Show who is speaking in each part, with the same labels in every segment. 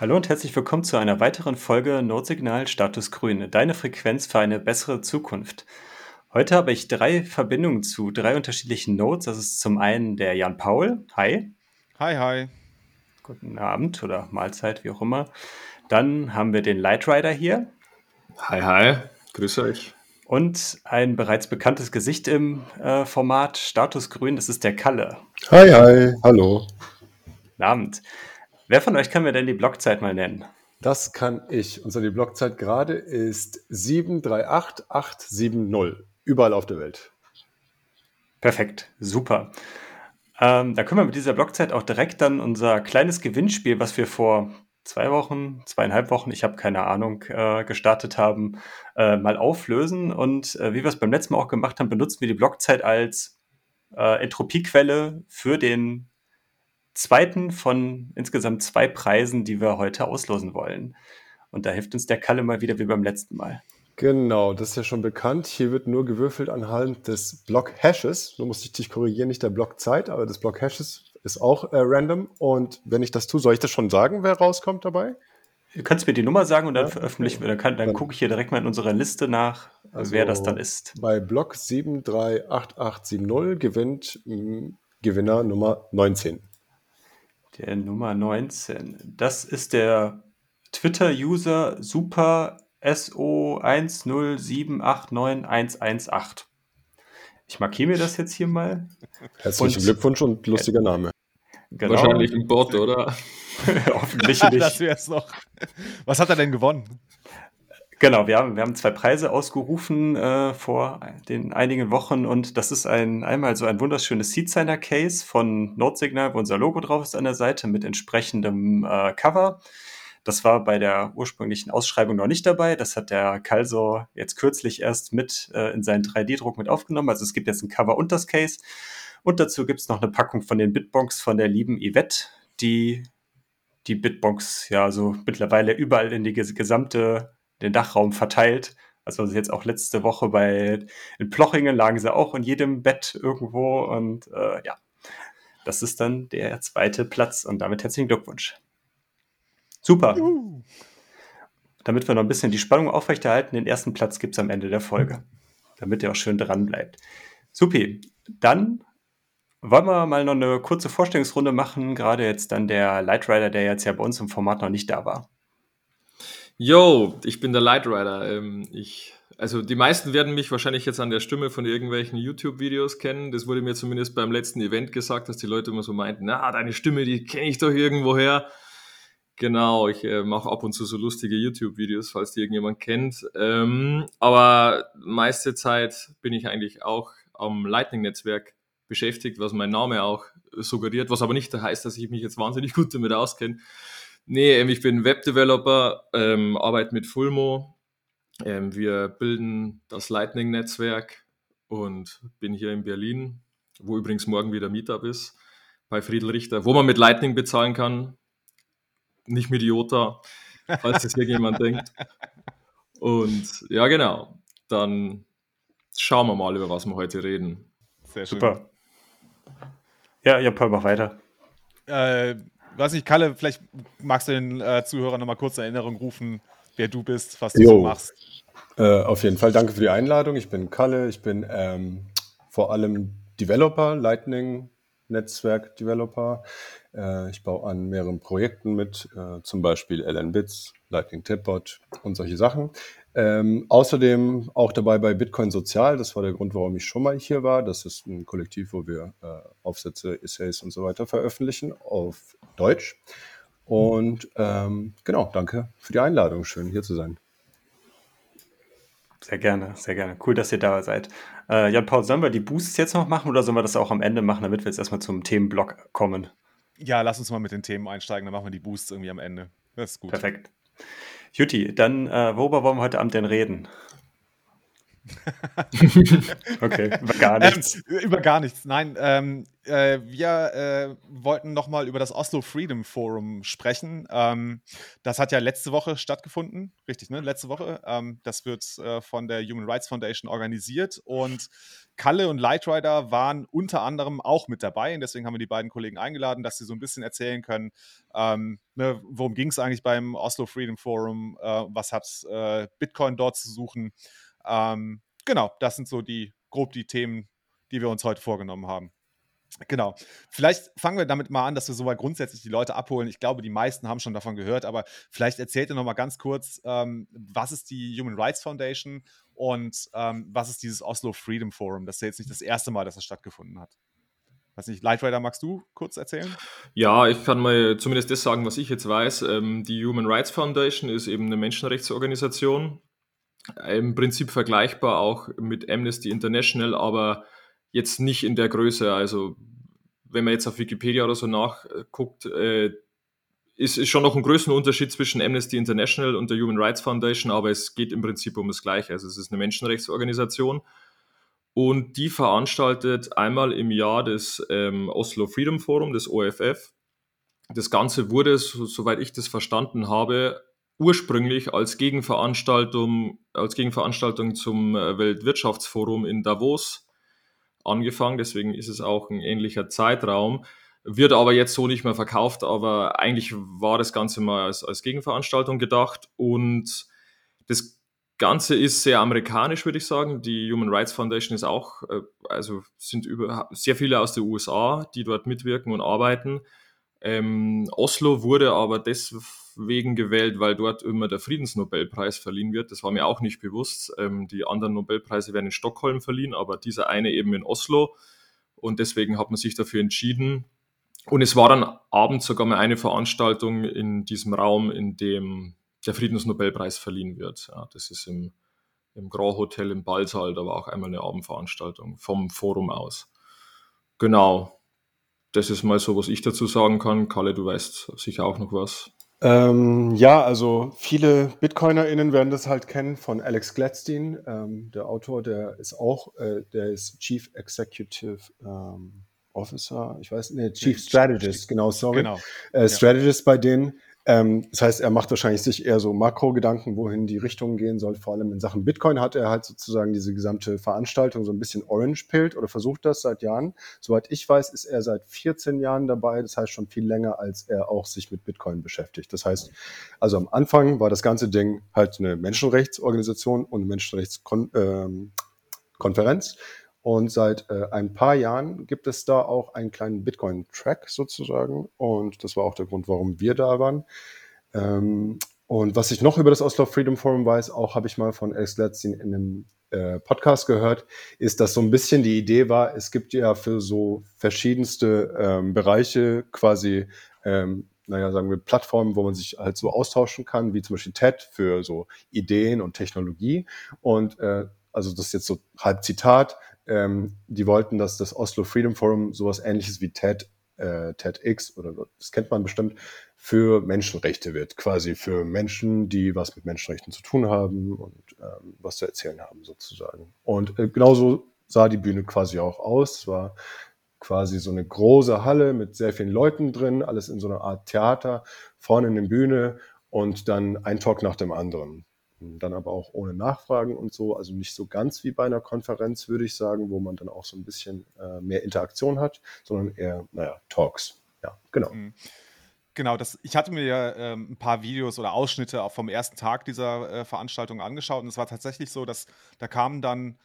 Speaker 1: Hallo und herzlich willkommen zu einer weiteren Folge Notsignal Status Grün, deine Frequenz für eine bessere Zukunft. Heute habe ich drei Verbindungen zu drei unterschiedlichen Nodes. Das ist zum einen der Jan Paul. Hi.
Speaker 2: Hi, hi.
Speaker 1: Guten Abend oder Mahlzeit, wie auch immer. Dann haben wir den Lightrider hier.
Speaker 3: Hi, hi. Grüße euch.
Speaker 1: Und ein bereits bekanntes Gesicht im äh, Format Status Grün, das ist der Kalle.
Speaker 4: Hi, hi. Hallo.
Speaker 1: Guten Abend. Wer von euch kann mir denn die Blockzeit mal nennen?
Speaker 4: Das kann ich. Unsere Blockzeit gerade ist 738870. Überall auf der Welt.
Speaker 1: Perfekt, super. Ähm, da können wir mit dieser Blockzeit auch direkt dann unser kleines Gewinnspiel, was wir vor zwei Wochen, zweieinhalb Wochen, ich habe keine Ahnung, äh, gestartet haben, äh, mal auflösen. Und äh, wie wir es beim letzten Mal auch gemacht haben, benutzen wir die Blockzeit als äh, Entropiequelle für den zweiten von insgesamt zwei Preisen, die wir heute auslosen wollen. Und da hilft uns der Kalle mal wieder wie beim letzten Mal.
Speaker 4: Genau, das ist ja schon bekannt. Hier wird nur gewürfelt anhand des Block-Hashes. Du musst dich korrigieren, nicht der Blockzeit, aber das Block-Hashes ist auch äh, random. Und wenn ich das tue, soll ich das schon sagen, wer rauskommt dabei?
Speaker 1: Du kannst mir die Nummer sagen und dann ja, veröffentlichen wir. Dann, dann, gucke ich hier direkt mal in unserer Liste nach, also wer das dann ist.
Speaker 4: Bei Block 738870 gewinnt mh, hm, Gewinner Nummer 19.
Speaker 1: Der Nummer 19. Das ist der Twitter-User super SO107891118. Ich markiere mir das jetzt hier mal.
Speaker 4: Herzlichen und, Glückwunsch und lustiger Name.
Speaker 3: Genau. Wahrscheinlich ein Bot, oder?
Speaker 1: Hoffentlich nicht.
Speaker 2: das wär's noch. Was hat er denn gewonnen?
Speaker 1: Genau, wir haben, wir haben zwei Preise ausgerufen äh, vor den einigen Wochen und das ist ein einmal so ein wunderschönes Seedsigner Case von Notsignal, wo unser Logo drauf ist an der Seite mit entsprechendem äh, Cover. Das war bei der ursprünglichen Ausschreibung noch nicht dabei. Das hat der Kalso jetzt kürzlich erst mit äh, in seinen 3D-Druck mit aufgenommen. Also es gibt jetzt ein Cover und das Case. Und dazu gibt es noch eine Packung von den Bitbonks von der lieben Yvette, die die Bitbonks ja so mittlerweile überall in die gesamte den Dachraum verteilt. Also jetzt auch letzte Woche bei in Plochingen lagen sie auch in jedem Bett irgendwo und äh, ja, das ist dann der zweite Platz und damit herzlichen Glückwunsch. Super. Uh. Damit wir noch ein bisschen die Spannung aufrechterhalten, den ersten Platz gibt es am Ende der Folge, damit ihr auch schön dran bleibt. Supi, dann wollen wir mal noch eine kurze Vorstellungsrunde machen, gerade jetzt dann der Lightrider, der jetzt ja bei uns im Format noch nicht da war.
Speaker 3: Yo, ich bin der Lightrider. Ähm, ich, also die meisten werden mich wahrscheinlich jetzt an der Stimme von irgendwelchen YouTube-Videos kennen. Das wurde mir zumindest beim letzten Event gesagt, dass die Leute immer so meinten, na, deine Stimme, die kenne ich doch irgendwoher. Genau, ich äh, mache ab und zu so lustige YouTube-Videos, falls die irgendjemand kennt. Ähm, aber meiste Zeit bin ich eigentlich auch am Lightning-Netzwerk beschäftigt, was mein Name auch suggeriert, was aber nicht heißt, dass ich mich jetzt wahnsinnig gut damit auskenne. Nee, ähm, ich bin Webdeveloper, ähm, arbeite mit Fulmo. Ähm, wir bilden das Lightning-Netzwerk und bin hier in Berlin, wo übrigens morgen wieder Meetup ist, bei Friedel Richter, wo man mit Lightning bezahlen kann, nicht mit IOTA, falls das hier jemand denkt. Und ja, genau, dann schauen wir mal, über was wir heute reden.
Speaker 1: Sehr schön. Super. Ja, ja, Paul, mach weiter.
Speaker 2: Äh, weiß nicht, Kalle, vielleicht magst du den äh, Zuhörern nochmal kurz in Erinnerung rufen, wer du bist, was du jo. so machst.
Speaker 4: Äh, auf jeden Fall danke für die Einladung. Ich bin Kalle, ich bin ähm, vor allem Developer, Lightning Netzwerk Developer. Äh, ich baue an mehreren Projekten mit, äh, zum Beispiel LNBits, Lightning Tipbot und solche Sachen. Ähm, außerdem auch dabei bei Bitcoin Sozial. Das war der Grund, warum ich schon mal hier war. Das ist ein Kollektiv, wo wir äh, Aufsätze, Essays und so weiter veröffentlichen auf Deutsch. Und ähm, genau, danke für die Einladung. Schön hier zu sein.
Speaker 1: Sehr gerne, sehr gerne. Cool, dass ihr da seid. Äh, Jan Paul, sollen wir die Boosts jetzt noch machen oder sollen wir das auch am Ende machen, damit wir jetzt erstmal zum Themenblock kommen?
Speaker 2: Ja, lass uns mal mit den Themen einsteigen, dann machen wir die Boosts irgendwie am Ende. Das ist gut.
Speaker 1: Perfekt. Juti, dann äh, worüber wollen wir heute Abend denn reden?
Speaker 2: okay, über gar nichts. Ähm, über gar nichts. Nein, ähm, äh, wir äh, wollten nochmal über das Oslo Freedom Forum sprechen. Ähm, das hat ja letzte Woche stattgefunden, richtig, ne? Letzte Woche. Ähm, das wird äh, von der Human Rights Foundation organisiert und Kalle und Lightrider waren unter anderem auch mit dabei und deswegen haben wir die beiden Kollegen eingeladen, dass sie so ein bisschen erzählen können, ähm, ne, worum ging es eigentlich beim Oslo Freedom Forum, äh, was hat äh, Bitcoin dort zu suchen. Ähm, genau, das sind so die grob die Themen, die wir uns heute vorgenommen haben. Genau. Vielleicht fangen wir damit mal an, dass wir so mal grundsätzlich die Leute abholen. Ich glaube, die meisten haben schon davon gehört, aber vielleicht erzählt ihr noch mal ganz kurz, ähm, was ist die Human Rights Foundation und ähm, was ist dieses Oslo Freedom Forum? Das ist ja jetzt nicht das erste Mal, dass das stattgefunden hat. Weiß nicht, Lightrider, magst du kurz erzählen?
Speaker 3: Ja, ich kann mal zumindest das sagen, was ich jetzt weiß. Ähm, die Human Rights Foundation ist eben eine Menschenrechtsorganisation, im Prinzip vergleichbar auch mit Amnesty International, aber jetzt nicht in der Größe. Also wenn man jetzt auf Wikipedia oder so nachguckt, äh, ist, ist schon noch ein größeren Unterschied zwischen Amnesty International und der Human Rights Foundation, aber es geht im Prinzip um das Gleiche. Also es ist eine Menschenrechtsorganisation und die veranstaltet einmal im Jahr das ähm, Oslo Freedom Forum, das OFF. Das Ganze wurde, so, soweit ich das verstanden habe, ursprünglich als Gegenveranstaltung, als Gegenveranstaltung zum äh, Weltwirtschaftsforum in Davos angefangen, deswegen ist es auch ein ähnlicher Zeitraum. Wird aber jetzt so nicht mehr verkauft, aber eigentlich war das Ganze mal als, als Gegenveranstaltung gedacht und das Ganze ist sehr amerikanisch, würde ich sagen. Die Human Rights Foundation ist auch, äh, also sind über, sehr viele aus den USA, die dort mitwirken und arbeiten. Ähm, Oslo wurde aber deswegen gewählt, weil dort immer der Friedensnobelpreis verliehen wird. Das war mir auch nicht bewusst. Ähm, die anderen Nobelpreise werden in Stockholm verliehen, aber dieser eine eben in Oslo. Und deswegen hat man sich dafür entschieden. Und es war dann abends sogar mal eine Veranstaltung in diesem Raum, in dem der Friedensnobelpreis verliehen wird. Ja, das ist im, im Grand Hotel im Ballsaal. Da war auch einmal eine Abendveranstaltung vom Forum aus. Genau das ist mal so, was ich dazu sagen kann. Kalle, du weißt sicher auch noch was.
Speaker 4: Ähm, ja, also viele BitcoinerInnen werden das halt kennen von Alex Gladstein. Ähm, der Autor, der ist auch, äh, der ist Chief Executive ähm, Officer, ich weiß nicht, Chief Strategist, genau, sorry. Genau. Äh, Strategist ja. bei denen. Ähm, das heißt, er macht wahrscheinlich sich eher so Makro-Gedanken, wohin die Richtung gehen soll. Vor allem in Sachen Bitcoin hat er halt sozusagen diese gesamte Veranstaltung so ein bisschen orange-pillt oder versucht das seit Jahren. Soweit ich weiß, ist er seit 14 Jahren dabei. Das heißt schon viel länger, als er auch sich mit Bitcoin beschäftigt. Das heißt, also am Anfang war das ganze Ding halt eine Menschenrechtsorganisation und eine Menschenrechtskonferenz. Ähm, und seit äh, ein paar Jahren gibt es da auch einen kleinen Bitcoin-Track sozusagen. Und das war auch der Grund, warum wir da waren. Ähm, und was ich noch über das Oslo Freedom Forum weiß, auch habe ich mal von Alex Gladstein in einem äh, Podcast gehört, ist, dass so ein bisschen die Idee war, es gibt ja für so verschiedenste ähm, Bereiche quasi, ähm, naja, sagen wir, Plattformen, wo man sich halt so austauschen kann, wie zum Beispiel TED für so Ideen und Technologie. Und äh, also das ist jetzt so halb Zitat, ähm, die wollten, dass das Oslo Freedom Forum sowas ähnliches wie TED, äh, TEDx oder das kennt man bestimmt, für Menschenrechte wird, quasi für Menschen, die was mit Menschenrechten zu tun haben und ähm, was zu erzählen haben sozusagen. Und äh, genauso sah die Bühne quasi auch aus. Es war quasi so eine große Halle mit sehr vielen Leuten drin, alles in so einer Art Theater, vorne in der Bühne und dann ein Talk nach dem anderen. Dann aber auch ohne Nachfragen und so, also nicht so ganz wie bei einer Konferenz, würde ich sagen, wo man dann auch so ein bisschen äh, mehr Interaktion hat, sondern eher, naja, Talks. Ja, genau. Mhm.
Speaker 2: Genau, das, ich hatte mir ja ähm, ein paar Videos oder Ausschnitte auch vom ersten Tag dieser äh, Veranstaltung angeschaut und es war tatsächlich so, dass da kamen dann,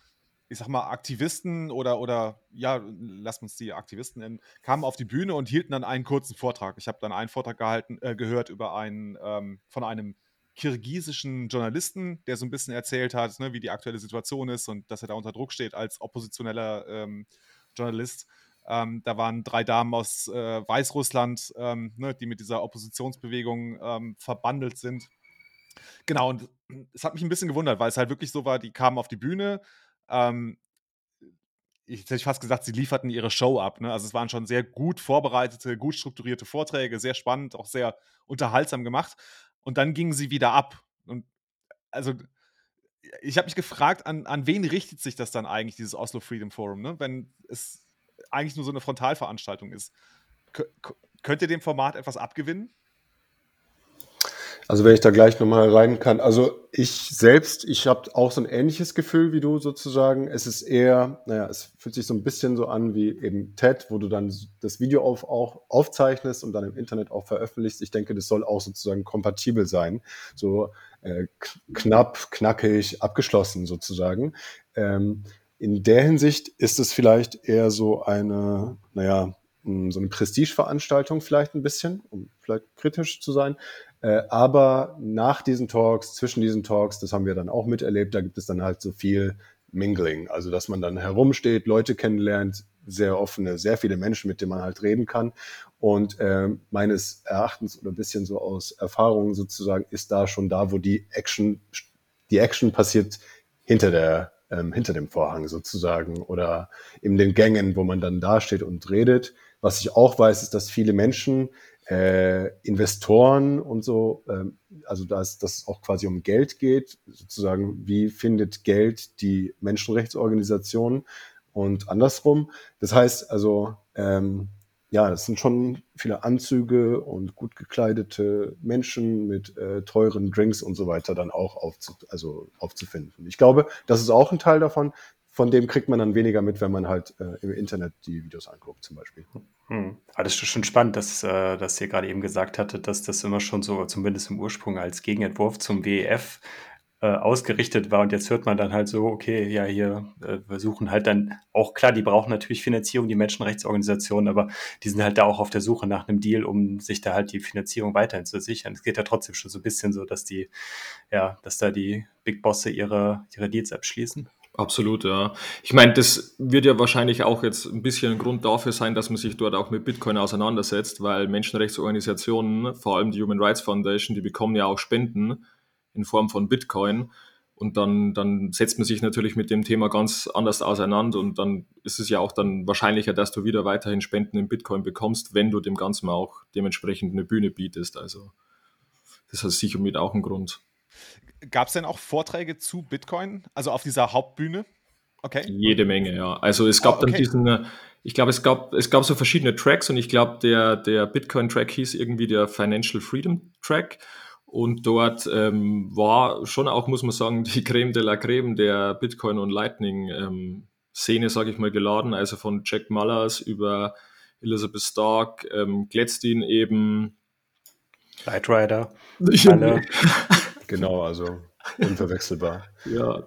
Speaker 2: ich sag mal, Aktivisten oder, oder ja, lass uns die Aktivisten nennen, kamen auf die Bühne und hielten dann einen kurzen Vortrag. Ich habe dann einen Vortrag gehalten, äh, gehört über einen, ähm, von einem kirgisischen Journalisten, der so ein bisschen erzählt hat, ne, wie die aktuelle Situation ist und dass er da unter Druck steht als oppositioneller ähm, Journalist. Ähm, da waren drei Damen aus äh, Weißrussland, ähm, ne, die mit dieser Oppositionsbewegung ähm, verbandelt sind. Genau, und es hat mich ein bisschen gewundert, weil es halt wirklich so war, die kamen auf die Bühne. Ähm, ich hätte fast gesagt, sie lieferten ihre Show ab. Ne? Also es waren schon sehr gut vorbereitete, gut strukturierte Vorträge, sehr spannend, auch sehr unterhaltsam gemacht und dann gingen sie wieder ab. Und also ich habe mich gefragt, an, an wen richtet sich das dann eigentlich, dieses Oslo Freedom Forum, ne? Wenn es eigentlich nur so eine Frontalveranstaltung ist. K könnt ihr dem Format etwas abgewinnen?
Speaker 4: Also wenn ich da gleich nochmal rein kann. Also ich selbst, ich habe auch so ein ähnliches Gefühl wie du sozusagen. Es ist eher, naja, es fühlt sich so ein bisschen so an wie eben TED, wo du dann das Video auf, auch aufzeichnest und dann im Internet auch veröffentlichst. Ich denke, das soll auch sozusagen kompatibel sein. So äh, knapp, knackig, abgeschlossen sozusagen. Ähm, in der Hinsicht ist es vielleicht eher so eine, naja, so eine Prestigeveranstaltung vielleicht ein bisschen, um vielleicht kritisch zu sein. Äh, aber nach diesen Talks, zwischen diesen Talks, das haben wir dann auch miterlebt, da gibt es dann halt so viel Mingling. Also, dass man dann herumsteht, Leute kennenlernt, sehr offene, sehr viele Menschen, mit denen man halt reden kann. Und äh, meines Erachtens oder ein bisschen so aus Erfahrung sozusagen ist da schon da, wo die Action, die Action passiert hinter der, ähm, hinter dem Vorhang sozusagen oder in den Gängen, wo man dann da steht und redet. Was ich auch weiß, ist, dass viele Menschen äh, Investoren und so, ähm, also dass das auch quasi um Geld geht, sozusagen, wie findet Geld die Menschenrechtsorganisationen und andersrum. Das heißt also, ähm, ja, das sind schon viele Anzüge und gut gekleidete Menschen mit äh, teuren Drinks und so weiter dann auch aufzu also aufzufinden. Ich glaube, das ist auch ein Teil davon. Von dem kriegt man dann weniger mit, wenn man halt äh, im Internet die Videos anguckt, zum Beispiel.
Speaker 1: Hm. Aber das ist schon spannend, dass, äh, dass ihr gerade eben gesagt hattet, dass das immer schon so, zumindest im Ursprung, als Gegenentwurf zum WEF äh, ausgerichtet war. Und jetzt hört man dann halt so, okay, ja, hier, äh, wir suchen halt dann auch, klar, die brauchen natürlich Finanzierung, die Menschenrechtsorganisationen, aber die sind halt da auch auf der Suche nach einem Deal, um sich da halt die Finanzierung weiterhin zu sichern. Es geht ja trotzdem schon so ein bisschen so, dass die, ja, dass da die Big Bosse ihre, ihre Deals abschließen.
Speaker 3: Absolut, ja. Ich meine, das wird ja wahrscheinlich auch jetzt ein bisschen ein Grund dafür sein, dass man sich dort auch mit Bitcoin auseinandersetzt, weil Menschenrechtsorganisationen, vor allem die Human Rights Foundation, die bekommen ja auch Spenden in Form von Bitcoin. Und dann, dann setzt man sich natürlich mit dem Thema ganz anders auseinander und dann ist es ja auch dann wahrscheinlicher, dass du wieder weiterhin Spenden in Bitcoin bekommst, wenn du dem Ganzen auch dementsprechend eine Bühne bietest. Also das ist sicher mit auch ein Grund.
Speaker 2: Gab es denn auch Vorträge zu Bitcoin, also auf dieser Hauptbühne?
Speaker 3: Okay. Jede Menge, ja. Also es gab oh, okay. dann diesen, äh, ich glaube, es gab, es gab so verschiedene Tracks und ich glaube, der, der Bitcoin-Track hieß irgendwie der Financial Freedom Track. Und dort ähm, war schon auch, muss man sagen, die Creme de la Creme der Bitcoin und Lightning ähm, Szene, sage ich mal, geladen. Also von Jack Mullers über Elizabeth Stark, ähm, Gladstein eben.
Speaker 1: Light Rider.
Speaker 4: Alle. Genau, also unverwechselbar.
Speaker 3: ja.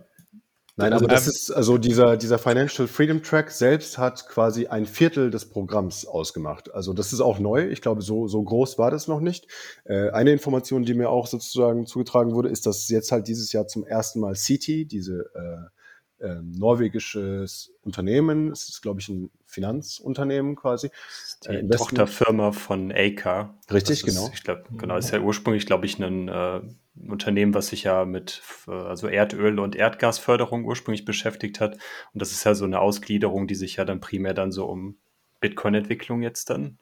Speaker 4: Nein, also das ist, also dieser, dieser Financial Freedom Track selbst hat quasi ein Viertel des Programms ausgemacht. Also das ist auch neu. Ich glaube, so, so groß war das noch nicht. Äh, eine Information, die mir auch sozusagen zugetragen wurde, ist, dass jetzt halt dieses Jahr zum ersten Mal Citi, diese äh, äh, norwegisches Unternehmen. Es ist, glaube ich, ein Finanzunternehmen quasi.
Speaker 1: Die äh, Tochterfirma von Acre.
Speaker 4: Richtig, ist, genau.
Speaker 1: Ich glaube, genau, ist ja ursprünglich, glaube ich, ein äh, Unternehmen, was sich ja mit äh, also Erdöl- und Erdgasförderung ursprünglich beschäftigt hat. Und das ist ja so eine Ausgliederung, die sich ja dann primär dann so um Bitcoin-Entwicklung jetzt dann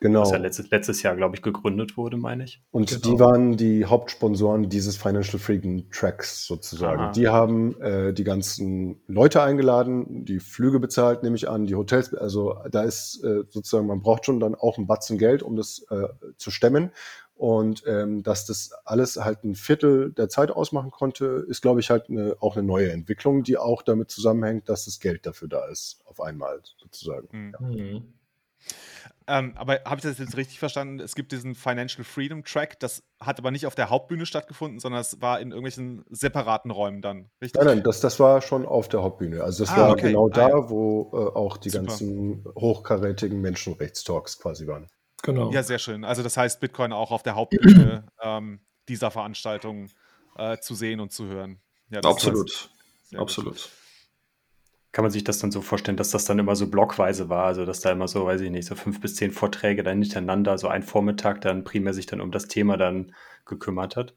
Speaker 1: Genau. Was ja letztes, letztes Jahr, glaube ich, gegründet wurde, meine ich.
Speaker 4: Und genau. die waren die Hauptsponsoren dieses Financial Freedom Tracks sozusagen. Aha. Die haben äh, die ganzen Leute eingeladen, die Flüge bezahlt, nehme ich an, die Hotels. Also da ist äh, sozusagen, man braucht schon dann auch ein Batzen Geld, um das äh, zu stemmen. Und ähm, dass das alles halt ein Viertel der Zeit ausmachen konnte, ist, glaube ich, halt eine, auch eine neue Entwicklung, die auch damit zusammenhängt, dass das Geld dafür da ist, auf einmal sozusagen. Mhm. Ja.
Speaker 2: Ähm, aber habe ich das jetzt richtig verstanden? Es gibt diesen Financial Freedom Track, das hat aber nicht auf der Hauptbühne stattgefunden, sondern es war in irgendwelchen separaten Räumen dann,
Speaker 4: richtig? Nein, nein, das, das war schon auf der Hauptbühne. Also das ah, war okay. genau ah, da, ja. wo äh, auch die Super. ganzen hochkarätigen Menschenrechtstalks quasi waren.
Speaker 2: Genau. Ja, sehr schön. Also das heißt, Bitcoin auch auf der Hauptbühne ähm, dieser Veranstaltung äh, zu sehen und zu hören.
Speaker 3: Ja, Absolut. Absolut. Gut
Speaker 1: kann man sich das dann so vorstellen, dass das dann immer so blockweise war, also dass da immer so, weiß ich nicht, so fünf bis zehn Vorträge dann hintereinander, so ein Vormittag dann primär sich dann um das Thema dann gekümmert hat?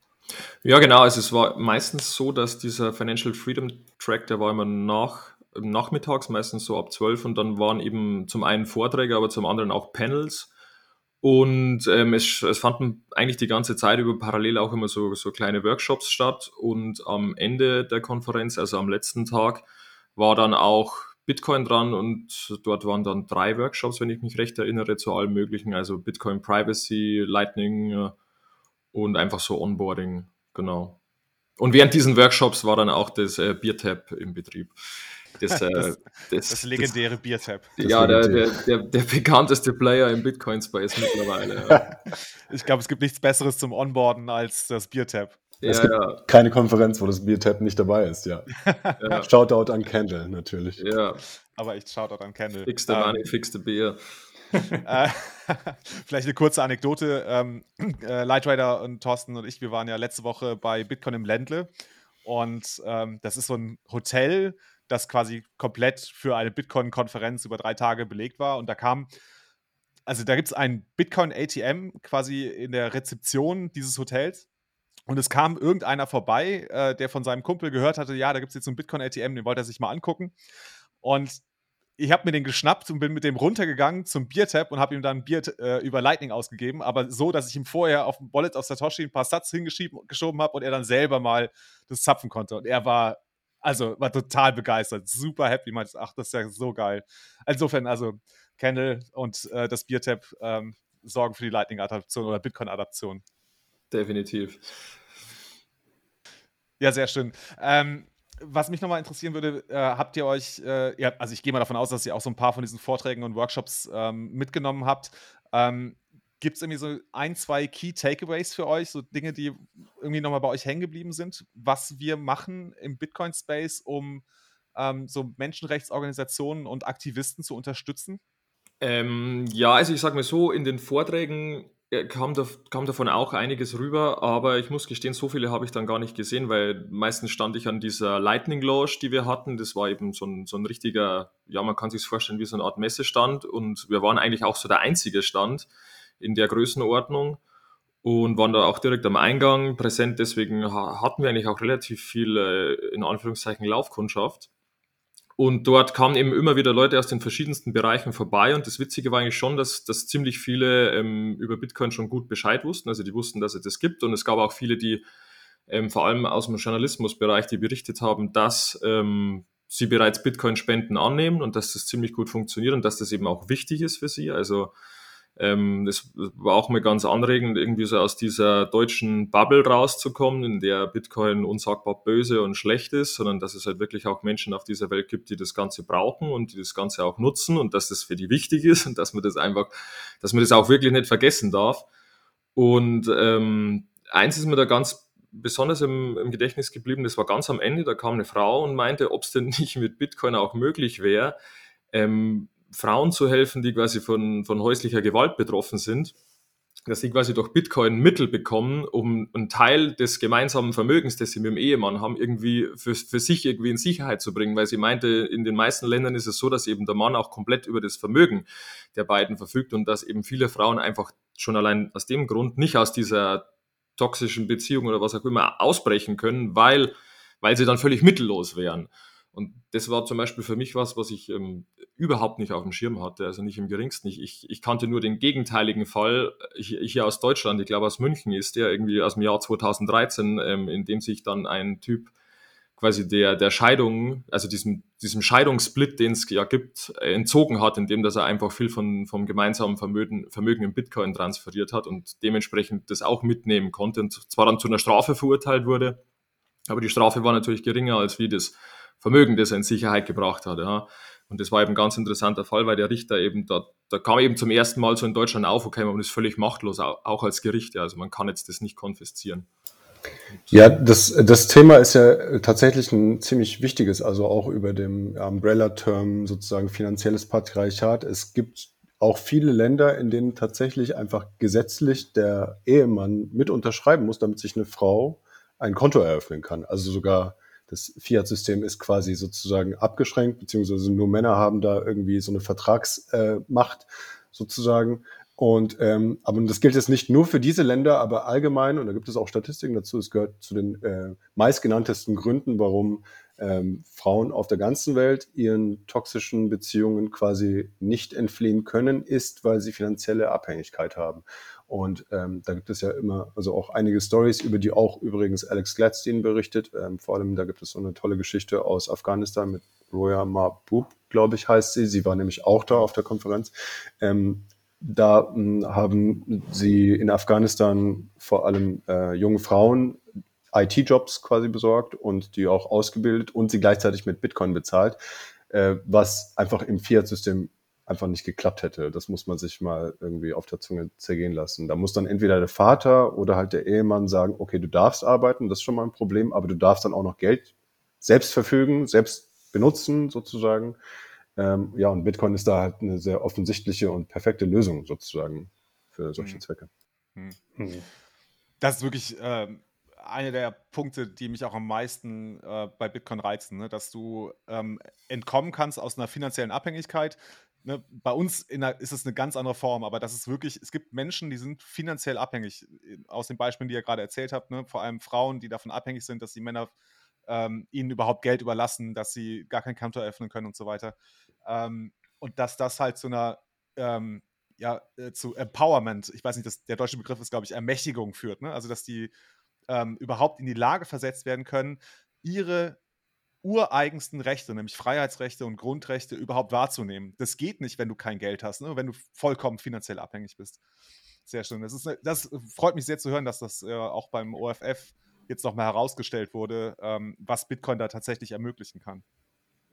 Speaker 3: Ja, genau. Also es war meistens so, dass dieser Financial Freedom Track, der war immer nach, nachmittags, meistens so ab zwölf und dann waren eben zum einen Vorträge, aber zum anderen auch Panels. Und ähm, es, es fanden eigentlich die ganze Zeit über parallel auch immer so, so kleine Workshops statt. Und am Ende der Konferenz, also am letzten Tag, war dann auch Bitcoin dran und dort waren dann drei Workshops, wenn ich mich recht erinnere, zu allem möglichen, also Bitcoin Privacy, Lightning äh, und einfach so Onboarding, genau. Und während diesen Workshops war dann auch das äh, Biertap im Betrieb.
Speaker 2: Das, äh, das, das, das legendäre Biertap.
Speaker 3: Ja, der, der, der, der, bekannteste Player im Bitcoin-Space mittlerweile. Ja.
Speaker 2: ich glaube, es gibt nichts Besseres zum Onboarden als das Biertap.
Speaker 4: Es ja, gibt ja. keine Konferenz, wo das Biertap nicht dabei ist, ja. ja. Shoutout an Candle, natürlich.
Speaker 3: Ja.
Speaker 2: Aber echt Shoutout an Candle.
Speaker 3: Fix the money, um, fix the beer.
Speaker 2: Vielleicht eine kurze Anekdote. Ähm, äh, Lightrider und Thorsten und ich, wir waren ja letzte Woche bei Bitcoin im Ländle. Und ähm, das ist so ein Hotel, das quasi komplett für eine Bitcoin-Konferenz über drei Tage belegt war. Und da kam, also da gibt es ein Bitcoin-ATM quasi in der Rezeption dieses Hotels. Und es kam irgendeiner vorbei, äh, der von seinem Kumpel gehört hatte, ja, da gibt es jetzt so ein Bitcoin-ATM, den wollte er sich mal angucken. Und ich habe mir den geschnappt und bin mit dem runtergegangen zum Biertap und habe ihm dann ein Bier äh, über Lightning ausgegeben, aber so, dass ich ihm vorher auf dem Wallet auf Satoshi ein paar Satz hingeschoben habe und er dann selber mal das zapfen konnte. Und er war, also, war total begeistert, super happy, meinte, ach, das ist ja so geil. Insofern, also, Candle und äh, das Biertap ähm, sorgen für die Lightning-Adaption oder Bitcoin-Adaption.
Speaker 3: Definitiv.
Speaker 2: Ja, sehr schön. Ähm, was mich nochmal interessieren würde, äh, habt ihr euch, äh, ja, also ich gehe mal davon aus, dass ihr auch so ein paar von diesen Vorträgen und Workshops ähm, mitgenommen habt. Ähm, Gibt es irgendwie so ein, zwei Key Takeaways für euch, so Dinge, die irgendwie nochmal bei euch hängen geblieben sind, was wir machen im Bitcoin-Space, um ähm, so Menschenrechtsorganisationen und Aktivisten zu unterstützen?
Speaker 3: Ähm, ja, also ich sage mal so, in den Vorträgen kam, da, kam davon auch einiges rüber, aber ich muss gestehen, so viele habe ich dann gar nicht gesehen, weil meistens stand ich an dieser Lightning Lounge, die wir hatten. Das war eben so ein, so ein richtiger, ja, man kann sich vorstellen wie so eine Art Messestand und wir waren eigentlich auch so der einzige Stand in der Größenordnung und waren da auch direkt am Eingang präsent. Deswegen hatten wir eigentlich auch relativ viel, äh, in Anführungszeichen, Laufkundschaft. Und dort kamen eben immer wieder Leute aus den verschiedensten Bereichen vorbei. Und das Witzige war eigentlich schon, dass, dass ziemlich viele ähm, über Bitcoin schon gut Bescheid wussten. Also die wussten, dass es das gibt. Und es gab auch viele, die ähm, vor allem aus dem Journalismusbereich, die berichtet haben, dass ähm, sie bereits Bitcoin-Spenden annehmen und dass das ziemlich gut funktioniert und dass das eben auch wichtig ist für sie. Also ähm, das war auch mal ganz anregend, irgendwie so aus dieser deutschen Bubble rauszukommen, in der Bitcoin unsagbar böse und schlecht ist, sondern dass es halt wirklich auch Menschen auf dieser Welt gibt, die das Ganze brauchen und die das Ganze auch nutzen und dass das für die wichtig ist und dass man das einfach, dass man das auch wirklich nicht vergessen darf. Und ähm, eins ist mir da ganz besonders im, im Gedächtnis geblieben, das war ganz am Ende, da kam eine Frau und meinte, ob es denn nicht mit Bitcoin auch möglich wäre, ähm, Frauen zu helfen, die quasi von, von häuslicher Gewalt betroffen sind, dass sie quasi durch Bitcoin Mittel bekommen, um einen Teil des gemeinsamen Vermögens, das sie mit dem Ehemann haben, irgendwie für, für sich irgendwie in Sicherheit zu bringen, weil sie meinte, in den meisten Ländern ist es so, dass eben der Mann auch komplett über das Vermögen der beiden verfügt und dass eben viele Frauen einfach schon allein aus dem Grund nicht aus dieser toxischen Beziehung oder was auch immer ausbrechen können, weil, weil sie dann völlig mittellos wären. Und das war zum Beispiel für mich was, was ich ähm, überhaupt nicht auf dem Schirm hatte, also nicht im geringsten. Ich, ich, ich kannte nur den gegenteiligen Fall hier aus Deutschland, ich glaube aus München ist der irgendwie aus dem Jahr 2013, ähm, in dem sich dann ein Typ quasi der, der Scheidung, also diesem, diesem Scheidungssplit, den es ja gibt, entzogen hat, indem dass er einfach viel von, vom gemeinsamen Vermögen, Vermögen in Bitcoin transferiert hat und dementsprechend das auch mitnehmen konnte und zwar dann zu einer Strafe verurteilt wurde. Aber die Strafe war natürlich geringer als wie das Vermögen, das er in Sicherheit gebracht hat. Ja. Und das war eben ein ganz interessanter Fall, weil der Richter eben da, da kam eben zum ersten Mal so in Deutschland auf, okay, man ist völlig machtlos, auch als Gericht. Ja. Also man kann jetzt das nicht konfiszieren.
Speaker 4: Ja, das, das Thema ist ja tatsächlich ein ziemlich wichtiges, also auch über dem Umbrella-Term sozusagen finanzielles Patriarchat. Es gibt auch viele Länder, in denen tatsächlich einfach gesetzlich der Ehemann mit unterschreiben muss, damit sich eine Frau ein Konto eröffnen kann. Also sogar das Fiat-System ist quasi sozusagen abgeschränkt, beziehungsweise nur Männer haben da irgendwie so eine Vertragsmacht äh, sozusagen. Und ähm, aber das gilt jetzt nicht nur für diese Länder, aber allgemein, und da gibt es auch Statistiken dazu, es gehört zu den äh, meistgenanntesten Gründen, warum ähm, Frauen auf der ganzen Welt ihren toxischen Beziehungen quasi nicht entfliehen können, ist, weil sie finanzielle Abhängigkeit haben. Und ähm, da gibt es ja immer, also auch einige Stories, über die auch übrigens Alex Gladstein berichtet. Ähm, vor allem, da gibt es so eine tolle Geschichte aus Afghanistan mit Roya Mahbub, glaube ich, heißt sie. Sie war nämlich auch da auf der Konferenz. Ähm, da mh, haben sie in Afghanistan vor allem äh, junge Frauen IT-Jobs quasi besorgt und die auch ausgebildet und sie gleichzeitig mit Bitcoin bezahlt, äh, was einfach im Fiat-System einfach nicht geklappt hätte. Das muss man sich mal irgendwie auf der Zunge zergehen lassen. Da muss dann entweder der Vater oder halt der Ehemann sagen, okay, du darfst arbeiten, das ist schon mal ein Problem, aber du darfst dann auch noch Geld selbst verfügen, selbst benutzen sozusagen. Ähm, ja, und Bitcoin ist da halt eine sehr offensichtliche und perfekte Lösung sozusagen für solche
Speaker 2: Mhm.
Speaker 4: Zwecke.
Speaker 2: Mhm.
Speaker 1: Hm.
Speaker 2: Das ist wirklich ähm, einer der Punkte, die mich auch am meisten äh, bei Bitcoin reizen, ne? dass du ähm, entkommen kannst aus einer finanziellen Abhängigkeit. Ne? Bei uns der, ist es eine ganz andere Form, aber das ist wirklich, es gibt Menschen, die sind finanziell abhängig. äh, Aus den Beispielen, die ihr gerade erzählt habt, ne? vor allem Frauen, die davon abhängig sind, dass die Männer ähm, ihnen überhaupt Geld überlassen, dass sie gar kein Konto eröffnen können und so weiter. Ähm, und dass das halt zu einer ähm, ja, äh, zu Empowerment, ich weiß nicht, das, der deutsche Begriff ist, glaube ich, Ermächtigung führt. Ne? Also, dass die ähm, überhaupt in die Lage versetzt werden können, ihre ureigensten Rechte, nämlich Freiheitsrechte und Grundrechte, überhaupt wahrzunehmen. Das geht nicht, wenn du kein Geld hast, ne? wenn du vollkommen finanziell abhängig bist. Sehr schön. Das, ist, ne- das freut mich sehr zu hören, dass das äh, auch beim OFF jetzt nochmal herausgestellt wurde, ähm, was Bitcoin da tatsächlich ermöglichen kann.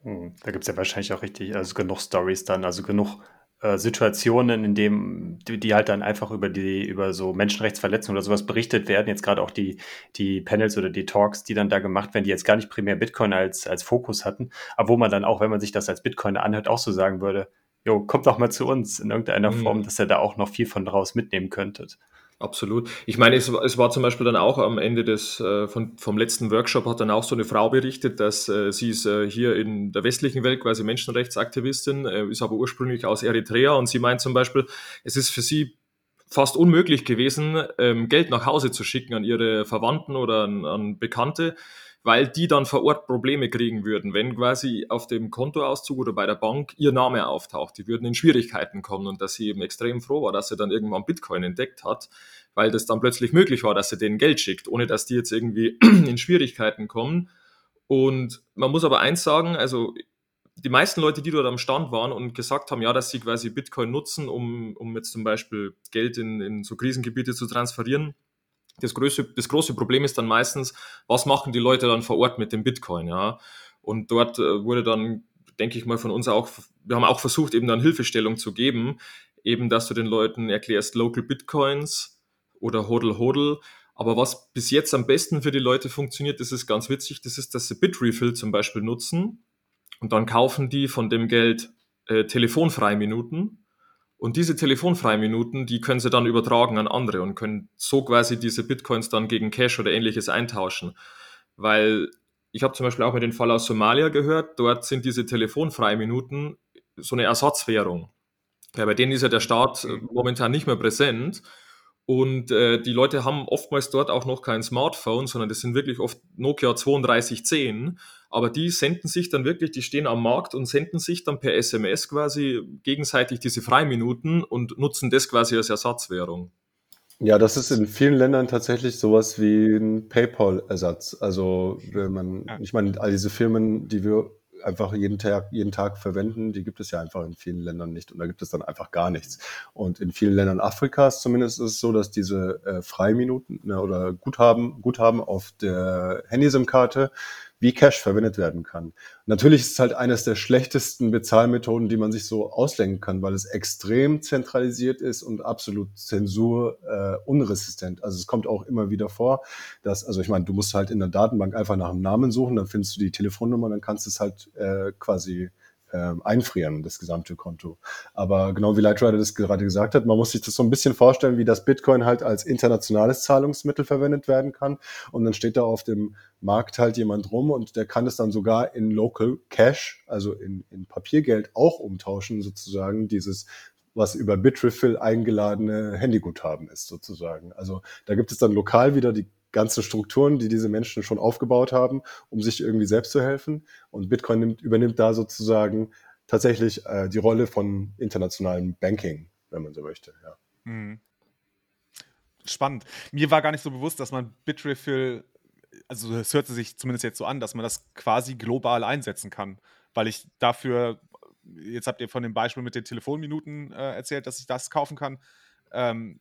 Speaker 1: Hm, Da gibt es ja wahrscheinlich auch richtig, also genug Stories dann, also genug äh, Situationen, in denen die, die halt dann einfach über die, über so Menschenrechtsverletzungen oder sowas berichtet werden. Jetzt gerade auch die, die Panels oder die Talks, die dann da gemacht werden, die jetzt gar nicht primär Bitcoin als, als Fokus hatten, aber wo man dann auch, wenn man sich das als Bitcoiner anhört, auch so sagen würde, jo, kommt doch mal zu uns in irgendeiner
Speaker 3: Mhm.
Speaker 1: Form, dass ihr da auch noch viel von draus mitnehmen könntet.
Speaker 3: Absolut. Ich meine, es, war- es war zum Beispiel dann auch am Ende des, äh, von, vom letzten Workshop hat dann auch so eine Frau berichtet, dass äh, sie ist äh, hier in der westlichen Welt quasi Menschenrechtsaktivistin, äh, ist aber ursprünglich aus Eritrea und sie meint zum Beispiel, es ist für sie fast unmöglich gewesen, ähm, Geld nach Hause zu schicken an ihre Verwandten oder an, an Bekannte, weil die dann vor Ort Probleme kriegen würden, wenn quasi auf dem Kontoauszug oder bei der Bank ihr Name auftaucht. Die würden in Schwierigkeiten kommen und dass sie eben extrem froh war, dass sie dann irgendwann Bitcoin entdeckt hat, weil das dann plötzlich möglich war, dass sie denen Geld schickt, ohne dass die jetzt irgendwie in Schwierigkeiten kommen. Und man muss aber eins sagen, also die meisten Leute, die dort am Stand waren und gesagt haben, ja, dass sie quasi Bitcoin nutzen, um, um jetzt zum Beispiel Geld in, in so Krisengebiete zu transferieren, das große, das große Problem ist dann meistens, was machen die Leute dann vor Ort mit dem Bitcoin, ja? Und dort äh, wurde dann, denke ich mal, von uns auch, wir haben auch versucht, eben dann Hilfestellung zu geben, eben, dass du den Leuten erklärst, Local Bitcoins oder Hodl Hodl. Aber was bis jetzt am besten für die Leute funktioniert, das ist ganz witzig, das ist, dass sie Bitrefill zum Beispiel nutzen und dann kaufen die von dem Geld äh, Telefonfreiminuten und diese Telefonfreiminuten, die können sie dann übertragen an andere und können so quasi diese Bitcoins dann gegen Cash oder ähnliches eintauschen. Weil ich habe zum Beispiel auch mal den Fall aus Somalia gehört, dort sind diese Telefonfreiminuten so eine Ersatzwährung. Ja, bei denen ist ja der Staat äh, momentan nicht mehr präsent. Und äh, die Leute haben oftmals dort auch noch kein Smartphone, sondern das sind wirklich oft Nokia 3210. Aber die senden sich dann wirklich, die stehen am Markt und senden sich dann per SMS quasi gegenseitig diese Freiminuten und nutzen das quasi als Ersatzwährung.
Speaker 4: Ja, das ist in vielen Ländern tatsächlich sowas wie ein PayPal-Ersatz. Also wenn man,
Speaker 2: Ja.
Speaker 4: ich meine, all diese Firmen, die wir einfach jeden Tag, jeden Tag verwenden, die gibt es ja einfach in vielen Ländern nicht und da gibt es dann einfach gar nichts. Und in vielen Ländern Afrikas zumindest ist es so, dass diese äh, Freiminuten ne, oder Guthaben, Guthaben auf der Handy-SIM-Karte wie Cash verwendet werden kann. Natürlich ist es halt eines der schlechtesten Bezahlmethoden, die man sich so ausdenken kann, weil es extrem zentralisiert ist und absolut Zensur äh, unresistent. Also es kommt auch immer wieder vor, dass, also ich meine, du musst halt in der Datenbank einfach nach einem Namen suchen, dann findest du die Telefonnummer, dann kannst du es halt äh, quasi ähm, einfrieren, das gesamte Konto. Aber genau wie Lightrider das gerade gesagt hat, man muss sich das so ein bisschen vorstellen, wie das Bitcoin halt als internationales Zahlungsmittel verwendet werden kann. Und dann steht da auf dem Markt halt jemand rum und der kann es dann sogar in Local Cash, also in, in Papiergeld auch umtauschen, sozusagen, dieses was über Bitrefill eingeladene Handyguthaben ist, sozusagen. Also da gibt es dann lokal wieder die ganzen Strukturen, die diese Menschen schon aufgebaut haben, um sich irgendwie selbst zu helfen. Und Bitcoin nimmt, übernimmt da sozusagen tatsächlich äh, die Rolle von internationalem Banking, wenn man so möchte. Ja.
Speaker 2: Mhm. spannend. Mir war gar nicht so bewusst, dass man Bitrefill, also es hört sich zumindest jetzt so an, dass man das quasi global einsetzen kann. Weil ich dafür, jetzt habt ihr von dem Beispiel mit den Telefonminuten äh, erzählt, dass ich das kaufen kann. Ähm,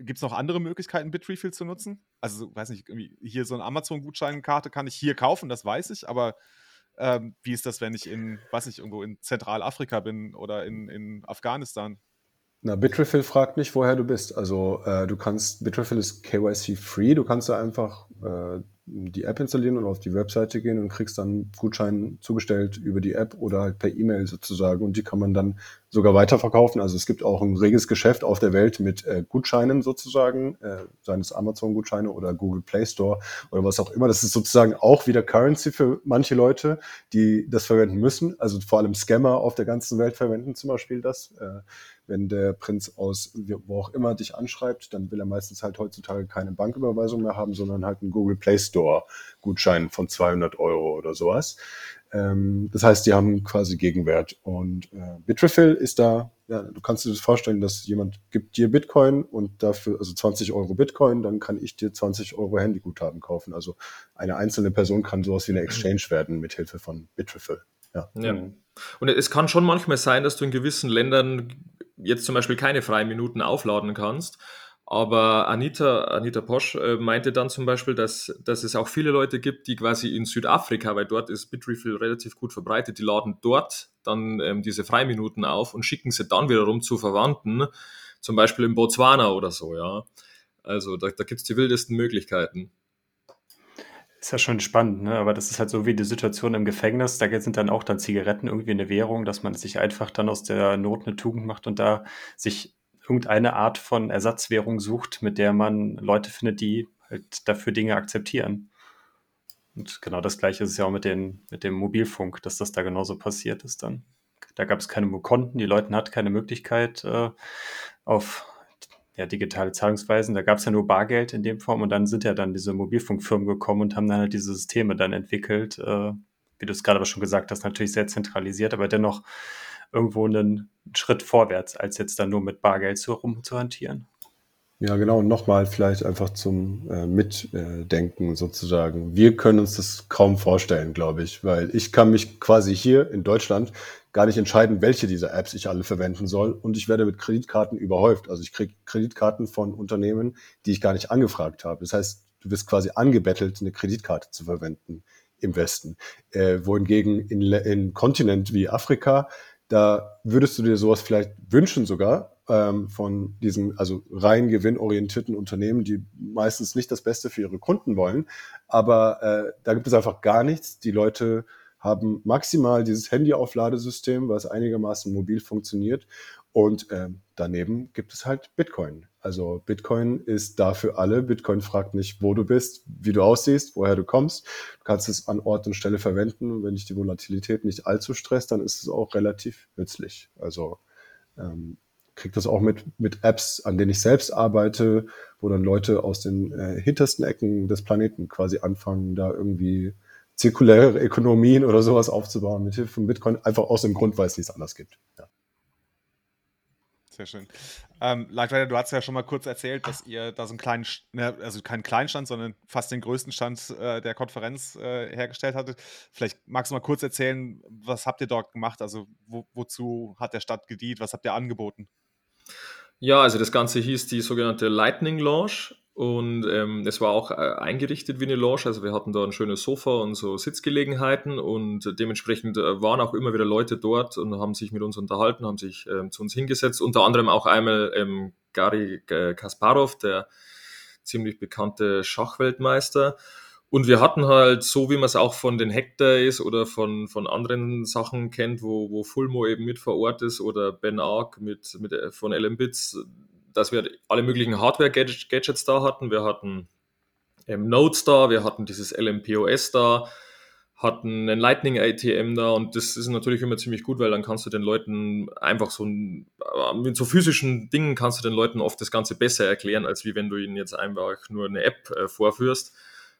Speaker 2: Gibt es noch andere Möglichkeiten, Bitrefill zu nutzen? Also, weiß nicht, hier so eine Amazon-Gutscheinkarte kann ich hier kaufen, das weiß ich, aber ähm, wie ist das, wenn ich in, weiß nicht, irgendwo in Zentralafrika bin oder in, in Afghanistan?
Speaker 4: Na, Bitrefill fragt nicht, woher du bist. Also äh, du kannst, Bitrefill ist KYC-free, du kannst da einfach äh, die App installieren und auf die Webseite gehen und kriegst dann Gutschein zugestellt über die App oder halt per E-Mail sozusagen und die kann man dann sogar weiterverkaufen. Also es gibt auch ein reges Geschäft auf der Welt mit äh, Gutscheinen sozusagen, äh, seien es Amazon-Gutscheine oder Google Play Store oder was auch immer. Das ist sozusagen auch wieder Currency für manche Leute, die das verwenden müssen. Also vor allem Scammer auf der ganzen Welt verwenden zum Beispiel das. Äh, wenn der Prinz aus wo auch immer dich anschreibt, dann will er meistens halt heutzutage keine Banküberweisung mehr haben, sondern halt einen Google Play Store Gutschein von 200 Euro oder sowas. Ähm, das heißt, die haben quasi Gegenwert. Und äh, Bitrefill ist da, ja, du kannst dir das vorstellen, dass jemand gibt dir Bitcoin und dafür, also 20 Euro Bitcoin, dann kann ich dir 20 Euro Handyguthaben kaufen. Also eine einzelne Person kann sowas wie eine Exchange werden mit Hilfe von Bitrefill. Ja.
Speaker 3: ja. Und es kann schon manchmal sein, dass du in gewissen Ländern jetzt zum Beispiel keine freien Minuten aufladen kannst. Aber Anita, Anita Posch äh, meinte dann zum Beispiel, dass, dass es auch viele Leute gibt, die quasi in Südafrika, weil dort ist Bitrefill relativ gut verbreitet, die laden dort dann ähm, diese Freiminuten auf und schicken sie dann wiederum zu Verwandten, zum Beispiel in Botswana oder so, ja. Also da, da gibt es die wildesten Möglichkeiten.
Speaker 1: Ist ja schon spannend, ne? Aber das ist halt so wie die Situation im Gefängnis. Da sind dann auch dann Zigaretten irgendwie eine Währung, dass man sich einfach dann aus der Not eine Tugend macht und da sich irgendeine Art von Ersatzwährung sucht, mit der man Leute findet, die halt dafür Dinge akzeptieren. Und genau das gleiche ist es ja auch mit, den, mit dem Mobilfunk, dass das da genauso passiert ist dann. Da gab es keine Konten, die Leute hatten keine Möglichkeit äh, auf ja, digitale Zahlungsweisen. Da gab es ja nur Bargeld in dem Form und dann sind ja dann diese Mobilfunkfirmen gekommen und haben dann halt diese Systeme dann entwickelt. Äh, wie du es gerade aber schon gesagt hast, natürlich sehr zentralisiert, aber dennoch irgendwo einen Schritt vorwärts, als jetzt dann nur mit Bargeld so rumzuhantieren.
Speaker 4: Ja, genau. Und nochmal vielleicht einfach zum äh, Mitdenken sozusagen. Wir können uns das kaum vorstellen, glaube ich, weil ich kann mich quasi hier in Deutschland gar nicht entscheiden, welche dieser Apps ich alle verwenden soll. Und ich werde mit Kreditkarten überhäuft. Also ich kriege Kreditkarten von Unternehmen, die ich gar nicht angefragt habe. Das heißt, du wirst quasi angebettelt, eine Kreditkarte zu verwenden im Westen. Äh, wohingegen in, in Kontinent wie Afrika, da würdest du dir sowas vielleicht wünschen sogar ähm, von diesen also rein gewinnorientierten Unternehmen, die meistens nicht das Beste für ihre Kunden wollen. Aber äh, da gibt es einfach gar nichts. Die Leute haben maximal dieses Handy-Aufladesystem, was einigermaßen mobil funktioniert. Und äh, daneben gibt es halt Bitcoin. Also Bitcoin ist da für alle. Bitcoin fragt nicht, wo du bist, wie du aussiehst, woher du kommst. Du kannst es an Ort und Stelle verwenden. Und wenn dich die Volatilität nicht allzu stresst, dann ist es auch relativ nützlich. Also ähm, kriege das auch mit, mit Apps, an denen ich selbst arbeite, wo dann Leute aus den äh, hintersten Ecken des Planeten quasi anfangen, da irgendwie zirkuläre Ökonomien oder sowas aufzubauen mit Hilfe von Bitcoin, einfach aus dem Grund, weil es nichts anderes gibt. Ja.
Speaker 2: Sehr schön. Ähm, Leitweiter, du hast ja schon mal kurz erzählt, dass ihr da so einen kleinen, ne, also keinen kleinen Stand, sondern fast den größten Stand äh, der Konferenz äh, hergestellt hattet. Vielleicht magst du mal kurz erzählen, was habt ihr dort gemacht? Also wo, wozu hat der Stand gedient? Was habt ihr angeboten?
Speaker 3: Ja, also das Ganze hieß die sogenannte Lightning Launch und ähm, es war auch äh, eingerichtet wie eine Lounge, also wir hatten da ein schönes Sofa und so Sitzgelegenheiten und dementsprechend äh, waren auch immer wieder Leute dort und haben sich mit uns unterhalten, haben sich ähm, zu uns hingesetzt. Unter anderem auch einmal ähm, Gary äh, Kasparov, der ziemlich bekannte Schachweltmeister. Und wir hatten halt, so wie man es auch von den Hackdays oder von, von anderen Sachen kennt, wo, wo Fulmo eben mit vor Ort ist oder Ben Ark mit, mit, äh, von LM Bits, dass wir alle möglichen Hardware-Gadgets da hatten. Wir hatten ähm, Nodes da, wir hatten dieses LMPOS da, hatten ein Lightning ATM da und das ist natürlich immer ziemlich gut, weil dann kannst du den Leuten einfach so ein, äh, mit so physischen Dingen kannst du den Leuten oft das Ganze besser erklären, als wie wenn du ihnen jetzt einfach nur eine App äh, vorführst.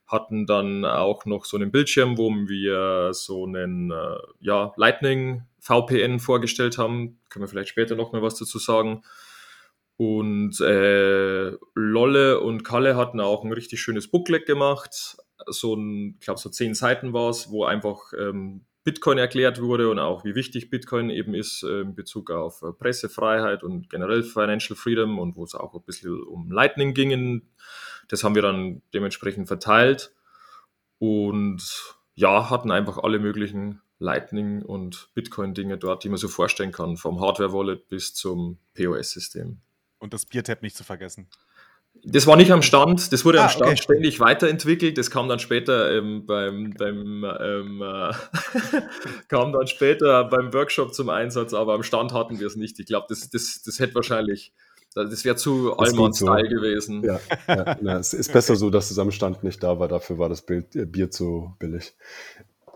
Speaker 3: Hatten dann auch noch so einen Bildschirm, wo wir so einen äh, ja, Lightning VPN vorgestellt haben. Können wir vielleicht später noch mal was dazu sagen Und äh, Lolle und Kalle hatten auch ein richtig schönes Booklet gemacht. So ein, ich glaube, so zehn Seiten war es, wo einfach ähm, Bitcoin erklärt wurde und auch wie wichtig Bitcoin eben ist äh, in Bezug auf äh, Pressefreiheit und generell Financial Freedom und wo es auch ein bisschen um Lightning ging. Das haben wir dann dementsprechend verteilt und ja, hatten einfach alle möglichen Lightning und Bitcoin-Dinge dort, die man so vorstellen kann, vom Hardware-Wallet bis zum POS-System.
Speaker 2: Und das Biertap nicht zu vergessen.
Speaker 3: Das war nicht am Stand, das wurde ah, am Stand okay. ständig weiterentwickelt. Das kam dann später ähm, beim, beim ähm, äh, kam dann später beim Workshop zum Einsatz, aber am Stand hatten wir es nicht. Ich glaube, das, das, das hätte wahrscheinlich, das wäre zu Allmann-Style so. gewesen.
Speaker 4: Ja, ja, ja, es ist besser so, dass es am Stand nicht da war. Dafür war das Bild, äh, Bier zu billig.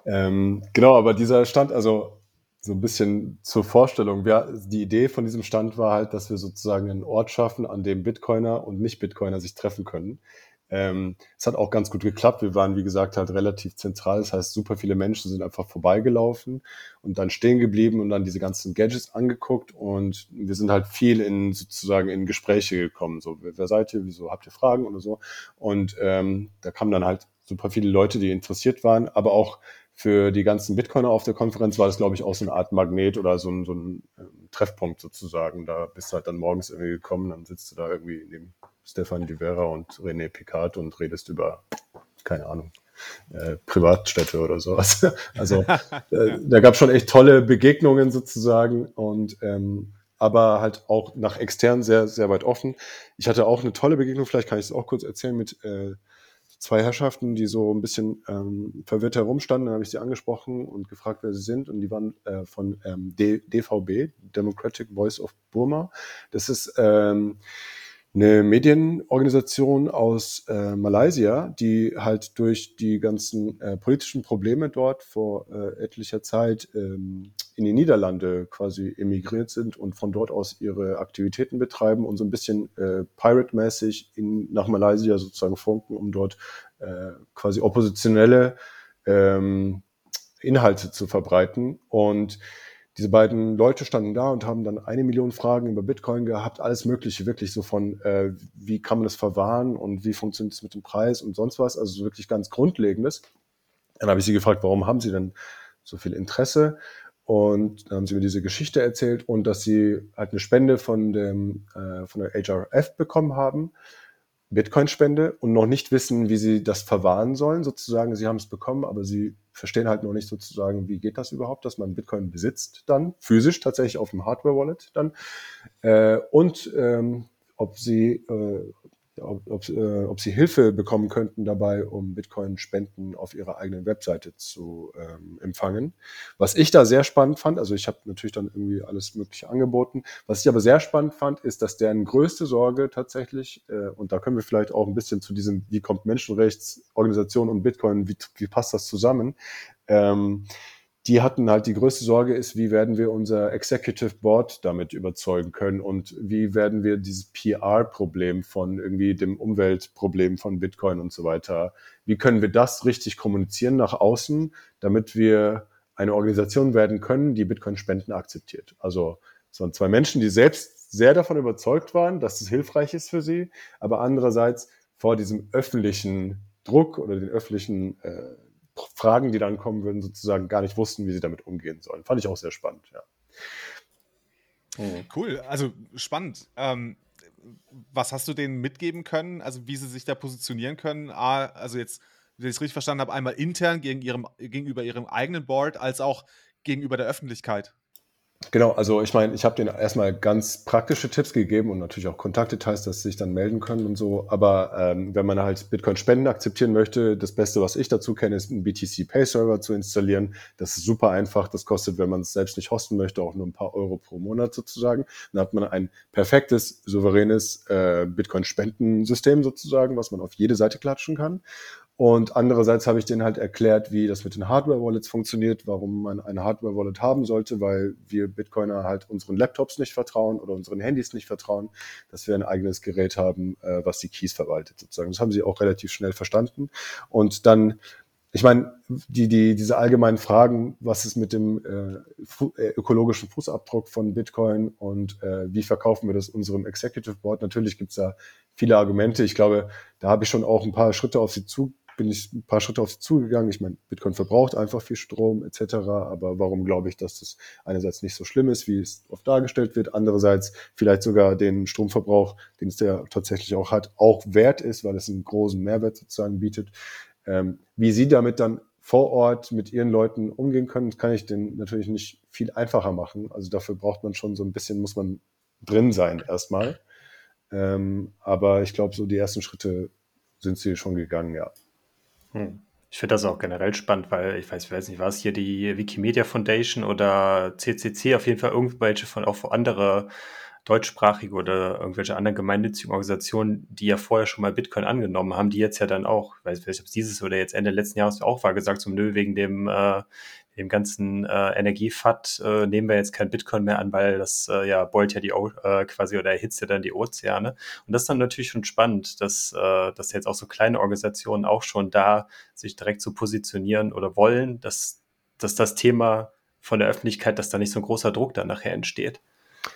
Speaker 4: Ähm, genau, aber dieser Stand, also so ein bisschen zur Vorstellung. Wir, die Idee von diesem Stand war halt, dass wir sozusagen einen Ort schaffen, an dem Bitcoiner und Nicht-Bitcoiner sich treffen können. Ähm, es hat auch ganz gut geklappt. Wir waren, wie gesagt, halt relativ zentral. Das heißt, super viele Menschen sind einfach vorbeigelaufen und dann stehen geblieben und dann diese ganzen Gadgets angeguckt. Und wir sind halt viel in sozusagen in Gespräche gekommen. So, wer seid ihr? Wieso habt ihr Fragen oder so? Und ähm, da kamen dann halt super viele Leute, die interessiert waren, aber auch für die ganzen Bitcoiner auf der Konferenz war das, glaube ich, auch so eine Art Magnet oder so ein, so ein ähm, Treffpunkt sozusagen. Da bist du halt dann morgens irgendwie gekommen, dann sitzt du da irgendwie neben Stefan Rivera und René Picard und redest über, keine Ahnung, äh, Privatstädte oder sowas. Also äh, da gab es schon echt tolle Begegnungen sozusagen und ähm, aber halt auch nach extern sehr, sehr weit offen. Ich hatte auch eine tolle Begegnung, vielleicht kann ich es auch kurz erzählen, mit äh, zwei Herrschaften, die so ein bisschen ähm, verwirrt herumstanden. Dann habe ich sie angesprochen und gefragt, wer sie sind. Und die waren äh, von ähm, DVB, Democratic Voice of Burma. Das ist ähm, eine Medienorganisation aus äh, Malaysia, die halt durch die ganzen äh, politischen Probleme dort vor äh, etlicher Zeit ähm, in die Niederlande quasi emigriert sind und von dort aus ihre Aktivitäten betreiben und so ein bisschen äh, Pirate-mäßig nach Malaysia sozusagen funken, um dort äh, quasi oppositionelle ähm, Inhalte zu verbreiten. Und diese beiden Leute standen da und haben dann eine Million Fragen über Bitcoin gehabt, alles Mögliche, wirklich so von, äh, wie kann man das verwahren und wie funktioniert es mit dem Preis und sonst was, also wirklich ganz Grundlegendes. Dann habe ich sie gefragt, warum haben sie denn so viel Interesse? Und dann haben sie mir diese Geschichte erzählt und dass sie halt eine Spende von, dem, äh, von der HRF bekommen haben Bitcoin-Spende und noch nicht wissen, wie sie das verwahren sollen, sozusagen. Sie haben es bekommen, aber sie verstehen halt noch nicht sozusagen, wie geht das überhaupt, dass man Bitcoin besitzt dann, physisch tatsächlich auf dem Hardware-Wallet dann. Äh, und ähm, ob sie äh, ob, ob, äh, ob sie Hilfe bekommen könnten dabei, um Bitcoin-Spenden auf ihrer eigenen Webseite zu ähm, empfangen. Was ich da sehr spannend fand, also ich habe natürlich dann irgendwie alles Mögliche angeboten. Was ich aber sehr spannend fand, ist, dass deren größte Sorge tatsächlich, äh, und da können wir vielleicht auch ein bisschen zu diesem, wie kommt Menschenrechtsorganisation und Bitcoin, wie, wie passt das zusammen? Ähm, die hatten halt die größte Sorge ist, wie werden wir unser Executive Board damit überzeugen können und wie werden wir dieses PR-Problem von irgendwie dem Umweltproblem von Bitcoin und so weiter, wie können wir das richtig kommunizieren nach außen, damit wir eine Organisation werden können, die Bitcoin-Spenden akzeptiert. Also es waren zwei Menschen, die selbst sehr davon überzeugt waren, dass es hilfreich ist für sie, aber andererseits vor diesem öffentlichen Druck oder den öffentlichen äh, Fragen, die dann kommen würden, sozusagen gar nicht wussten, wie sie damit umgehen sollen. Fand ich auch sehr spannend, ja.
Speaker 2: Mhm. Cool, also spannend. Ähm, was hast du denen mitgeben können? Also wie sie sich da positionieren können? A, also jetzt, wenn ich es richtig verstanden habe, einmal intern gegen ihrem, gegenüber ihrem eigenen Board, als auch gegenüber der Öffentlichkeit.
Speaker 4: Genau, also ich meine, ich habe denen erstmal ganz praktische Tipps gegeben und natürlich auch Kontaktdetails, dass sie sich dann melden können und so. Aber ähm, wenn man halt Bitcoin-Spenden akzeptieren möchte, das Beste, was ich dazu kenne, ist einen BTC Pay Server zu installieren. Das ist super einfach. Das kostet, wenn man es selbst nicht hosten möchte, auch nur ein paar Euro pro Monat sozusagen. Dann hat man ein perfektes, souveränes äh, Bitcoin-Spendensystem sozusagen, was man auf jede Seite klatschen kann. Und andererseits habe ich denen halt erklärt, wie das mit den Hardware-Wallets funktioniert, warum man eine Hardware-Wallet haben sollte, weil wir Bitcoiner halt unseren Laptops nicht vertrauen oder unseren Handys nicht vertrauen, dass wir ein eigenes Gerät haben, äh, was die Keys verwaltet sozusagen. Das haben sie auch relativ schnell verstanden. Und dann ich meine, die, die, diese allgemeinen Fragen, was ist mit dem äh, äh, ökologischen Fußabdruck von Bitcoin und äh, wie verkaufen wir das unserem Executive Board? Natürlich gibt es da viele Argumente. Ich glaube, da habe ich schon auch ein paar Schritte auf sie zu, bin ich ein paar Schritte auf sie zugegangen. Ich meine, Bitcoin verbraucht einfach viel Strom etc. Aber warum glaube ich, dass das einerseits nicht so schlimm ist, wie es oft dargestellt wird, andererseits vielleicht sogar den Stromverbrauch, den es ja tatsächlich auch hat, auch wert ist, weil es einen großen Mehrwert sozusagen bietet. Ähm, wie Sie damit dann vor Ort mit Ihren Leuten umgehen können, kann ich den natürlich nicht viel einfacher machen. Also dafür braucht man schon so ein bisschen, muss man drin sein erstmal. Ähm, aber ich glaube, so die ersten Schritte sind Sie schon gegangen, ja.
Speaker 1: Hm. Ich finde das auch generell spannend, weil ich weiß, ich weiß nicht, war es hier die Wikimedia Foundation oder CCC, auf jeden Fall irgendwelche von auch andere deutschsprachige oder irgendwelche anderen gemeinnützigen Organisationen, die ja vorher schon mal Bitcoin angenommen haben, die jetzt ja dann auch, ich weiß nicht, ob es dieses oder jetzt Ende letzten Jahres auch war, gesagt so, nö, wegen dem, äh, dem ganzen äh, Energiefat äh, nehmen wir jetzt kein Bitcoin mehr an, weil das äh, ja beult ja die äh, quasi oder erhitzt ja dann die Ozeane. Und das ist dann natürlich schon spannend, dass, äh, dass jetzt auch so kleine Organisationen auch schon da sich direkt zu so positionieren oder wollen, dass, dass das Thema von der Öffentlichkeit, dass da nicht so ein großer Druck dann nachher entsteht.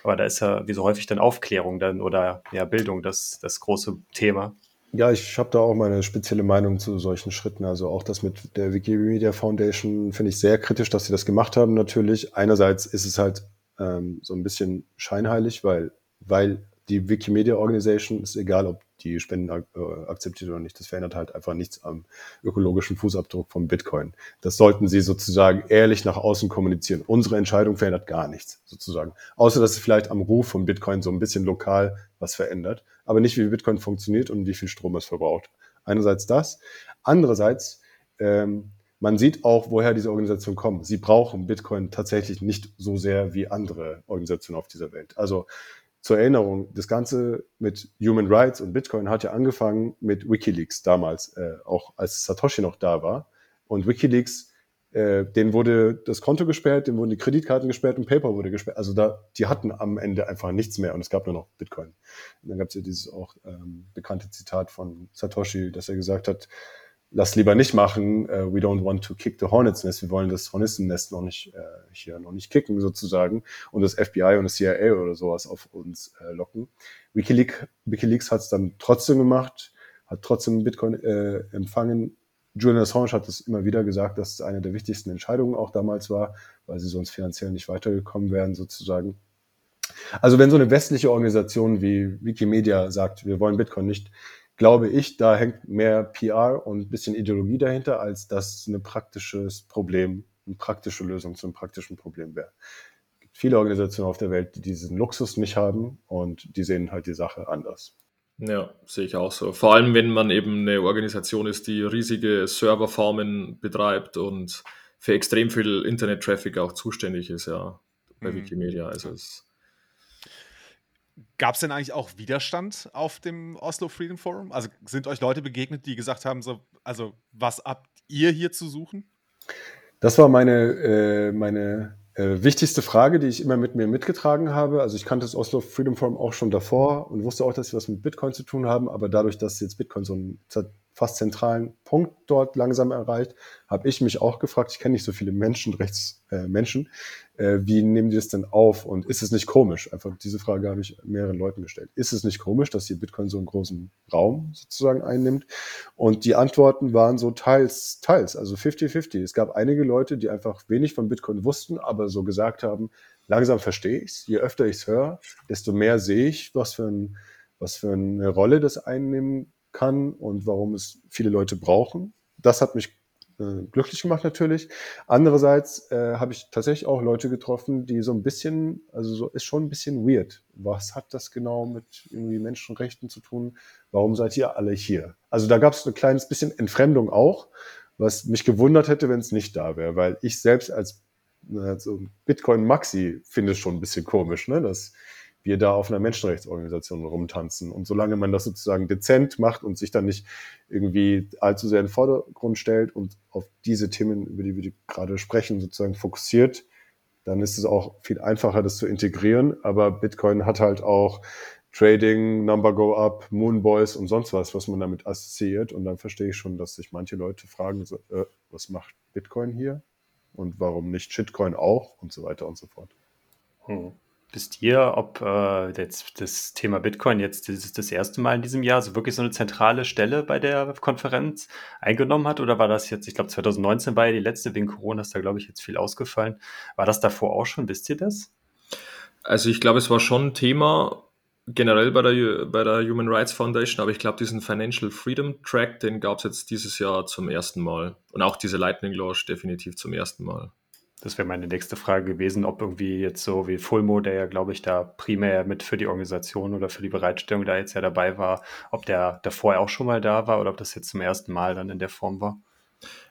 Speaker 1: Aber da ist ja wie so häufig dann Aufklärung dann oder ja Bildung das, das große Thema.
Speaker 4: Ja, ich habe da auch meine spezielle Meinung zu solchen Schritten. Also auch das mit der Wikimedia Foundation finde ich sehr kritisch, dass sie das gemacht haben. Natürlich, einerseits ist es halt ähm, so ein bisschen scheinheilig, weil, weil die Wikimedia Organization ist egal, ob die Spenden äh, akzeptiert oder nicht. Das verändert halt einfach nichts am ökologischen Fußabdruck von Bitcoin. Das sollten sie sozusagen ehrlich nach außen kommunizieren. Unsere Entscheidung verändert gar nichts, sozusagen. Außer, dass es vielleicht am Ruf von Bitcoin so ein bisschen lokal was verändert, aber nicht, wie Bitcoin funktioniert und wie viel Strom es verbraucht. Einerseits das. Andererseits, ähm, man sieht auch, woher diese Organisationen kommen. Sie brauchen Bitcoin tatsächlich nicht so sehr wie andere Organisationen auf dieser Welt. Also zur Erinnerung, das Ganze mit Human Rights und Bitcoin hat ja angefangen mit Wikileaks damals, äh, auch als Satoshi noch da war. Und Wikileaks, äh, denen wurde das Konto gesperrt, denen wurden die Kreditkarten gesperrt und PayPal wurde gesperrt. Also da, die hatten am Ende einfach nichts mehr und es gab nur noch Bitcoin. Und dann gab es ja dieses auch ähm, bekannte Zitat von Satoshi, dass er gesagt hat, lass lieber nicht machen. Uh, we don't want to kick the Hornets Nest. Wir wollen das Hornissennest noch nicht äh, hier noch nicht kicken sozusagen und das FBI und das CIA oder sowas auf uns äh, locken. WikiLeaks, WikiLeaks hat es dann trotzdem gemacht, hat trotzdem Bitcoin äh, empfangen. Julian Assange hat es immer wieder gesagt, dass es eine der wichtigsten Entscheidungen auch damals war, weil sie sonst finanziell nicht weitergekommen wären sozusagen. Also wenn so eine westliche Organisation wie Wikimedia sagt, wir wollen Bitcoin nicht, glaube ich, da hängt mehr PR und ein bisschen Ideologie dahinter, als dass ein praktisches Problem, eine praktische Lösung zu einem praktischen Problem wäre. Es gibt viele Organisationen auf der Welt, die diesen Luxus nicht haben und die sehen halt die Sache anders.
Speaker 3: Ja, sehe ich auch so. Vor allem, wenn man eben eine Organisation ist, die riesige Serverfarmen betreibt und für extrem viel Internet-Traffic auch zuständig ist, ja, bei mhm. Wikimedia. Also es
Speaker 2: Gab es denn eigentlich auch Widerstand auf dem Oslo Freedom Forum? Also sind euch Leute begegnet, die gesagt haben, so, also was habt ihr hier zu suchen?
Speaker 4: Das war meine, äh, meine äh, wichtigste Frage, die ich immer mit mir mitgetragen habe. Also ich kannte das Oslo Freedom Forum auch schon davor und wusste auch, dass sie was mit Bitcoin zu tun haben, aber dadurch, dass jetzt Bitcoin so ein fast zentralen Punkt dort langsam erreicht, habe ich mich auch gefragt, ich kenne nicht so viele Menschenrechtsmenschen, äh, Menschen, äh, wie nehmen die das denn auf und ist es nicht komisch? Einfach diese Frage habe ich mehreren Leuten gestellt. Ist es nicht komisch, dass hier Bitcoin so einen großen Raum sozusagen einnimmt? Und die Antworten waren so teils, teils, also 50-50. Es gab einige Leute, die einfach wenig von Bitcoin wussten, aber so gesagt haben, langsam verstehe ich es. Je öfter ich es höre, desto mehr sehe ich, was für, ein, was für eine Rolle das einnehmen kann und warum es viele Leute brauchen. Das hat mich äh, glücklich gemacht natürlich. Andererseits äh, habe ich tatsächlich auch Leute getroffen, die so ein bisschen, also so ist schon ein bisschen weird. Was hat das genau mit irgendwie Menschenrechten zu tun? Warum seid ihr alle hier? Also da gab es ein kleines bisschen Entfremdung auch, was mich gewundert hätte, wenn es nicht da wäre, weil ich selbst als so Bitcoin Maxi finde es schon ein bisschen komisch, ne? dass wir da auf einer Menschenrechtsorganisation rumtanzen. Und solange man das sozusagen dezent macht und sich dann nicht irgendwie allzu sehr in den Vordergrund stellt und auf diese Themen, über die wir gerade sprechen, sozusagen fokussiert, dann ist es auch viel einfacher, das zu integrieren. Aber Bitcoin hat halt auch Trading, Number Go Up, Moonboys und sonst was, was man damit assoziiert. Und dann verstehe ich schon, dass sich manche Leute fragen, so, äh, was macht Bitcoin hier? Und warum nicht Shitcoin auch? Und so weiter und so fort.
Speaker 1: Hm. Wisst ihr, ob äh, jetzt das Thema Bitcoin jetzt das, das erste Mal in diesem Jahr so wirklich so eine zentrale Stelle bei der Konferenz eingenommen hat? Oder war das jetzt, ich glaube 2019 war ja die letzte, wegen Corona ist da, glaube ich, jetzt viel ausgefallen. War das davor auch schon? Wisst ihr das?
Speaker 3: Also ich glaube, es war schon ein Thema generell bei der, bei der Human Rights Foundation, aber ich glaube, diesen Financial Freedom Track, den gab es jetzt dieses Jahr zum ersten Mal. Und auch diese Lightning Launch definitiv zum ersten Mal.
Speaker 1: Das wäre meine nächste Frage gewesen, ob irgendwie jetzt so wie Fulmo, der ja, glaube ich, da primär mit für die Organisation oder für die Bereitstellung da jetzt ja dabei war, ob der davor auch schon mal da war oder ob das jetzt zum ersten Mal dann in der Form war.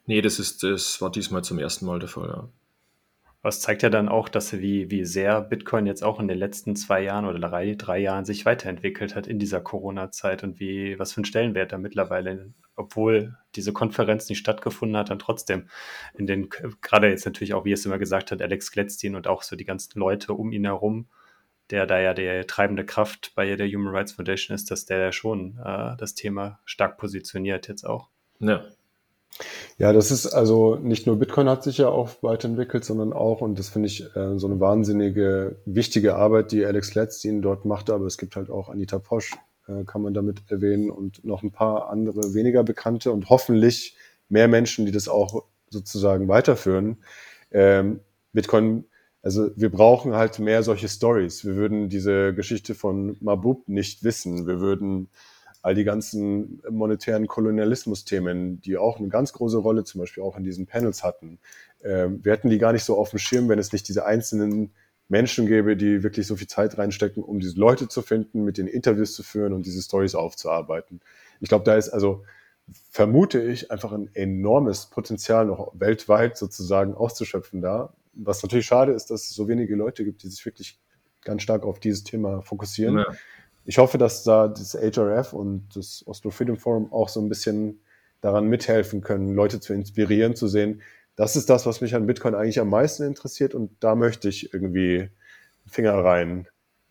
Speaker 3: Nee, das ist, das war diesmal zum ersten Mal der Fall, ja.
Speaker 1: Was zeigt ja dann auch, dass wie, wie sehr Bitcoin jetzt auch in den letzten zwei Jahren oder drei, drei Jahren sich weiterentwickelt hat in dieser Corona-Zeit und wie, was für einen Stellenwert da mittlerweile, obwohl diese Konferenz nicht stattgefunden hat, dann trotzdem in den, gerade jetzt natürlich auch, wie es immer gesagt hat, Alex Gletztin und auch so die ganzen Leute um ihn herum, der da ja der treibende Kraft bei der Human Rights Foundation ist, dass der ja schon äh, das Thema stark positioniert jetzt auch.
Speaker 3: Ja,
Speaker 4: ja, das ist also nicht nur Bitcoin hat sich ja auch weiterentwickelt, sondern auch, und das finde ich äh, so eine wahnsinnige, wichtige Arbeit, die Alex Letztin dort macht, aber es gibt halt auch Anita Posch, äh, kann man damit erwähnen, und noch ein paar andere weniger bekannte und hoffentlich mehr Menschen, die das auch sozusagen weiterführen. Ähm, Bitcoin, also wir brauchen halt mehr solche Stories. Wir würden diese Geschichte von Mabub nicht wissen. Wir würden all die ganzen monetären Kolonialismus-Themen, die auch eine ganz große Rolle zum Beispiel auch in diesen Panels hatten. Ähm, wir hätten die gar nicht so auf dem Schirm, wenn es nicht diese einzelnen Menschen gäbe, die wirklich so viel Zeit reinstecken, um diese Leute zu finden, mit den Interviews zu führen und diese Stories aufzuarbeiten. Ich glaube, da ist also, vermute ich, einfach ein enormes Potenzial noch weltweit sozusagen auszuschöpfen da. Was natürlich schade ist, dass es so wenige Leute gibt, die sich wirklich ganz stark auf dieses Thema fokussieren. Ja ich hoffe, dass da das HRF und das Oslo Freedom Forum auch so ein bisschen daran mithelfen können, Leute zu inspirieren, zu sehen, das ist das, was mich an Bitcoin eigentlich am meisten interessiert und da möchte ich irgendwie Finger rein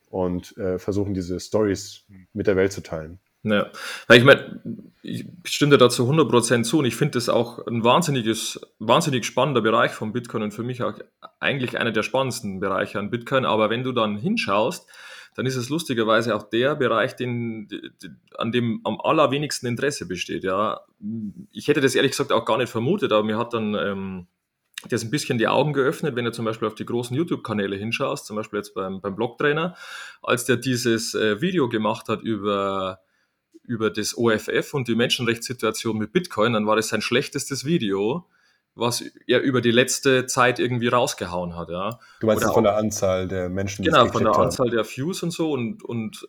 Speaker 4: und äh, versuchen, diese Stories mit der Welt zu teilen.
Speaker 3: Ja, ich meine, ich stimme dazu 100% zu und ich finde das auch ein wahnsinniges, wahnsinnig spannender Bereich von Bitcoin und für mich auch eigentlich einer der spannendsten Bereiche an Bitcoin. Aber wenn du dann hinschaust, dann ist es lustigerweise auch der Bereich, den, an dem am allerwenigsten Interesse besteht. Ja, ich hätte das ehrlich gesagt auch gar nicht vermutet, aber mir hat dann ähm, das ein bisschen die Augen geöffnet, wenn du zum Beispiel auf die großen YouTube-Kanäle hinschaust, zum Beispiel jetzt beim, beim Blogtrainer, als der dieses äh, Video gemacht hat über über das OFF und die Menschenrechtssituation mit Bitcoin, dann war das sein schlechtestes Video was er über die letzte Zeit irgendwie rausgehauen hat. Ja.
Speaker 4: Du meinst von der Anzahl der Menschen,
Speaker 3: die Genau, von der haben. Anzahl der Views und so. Und, und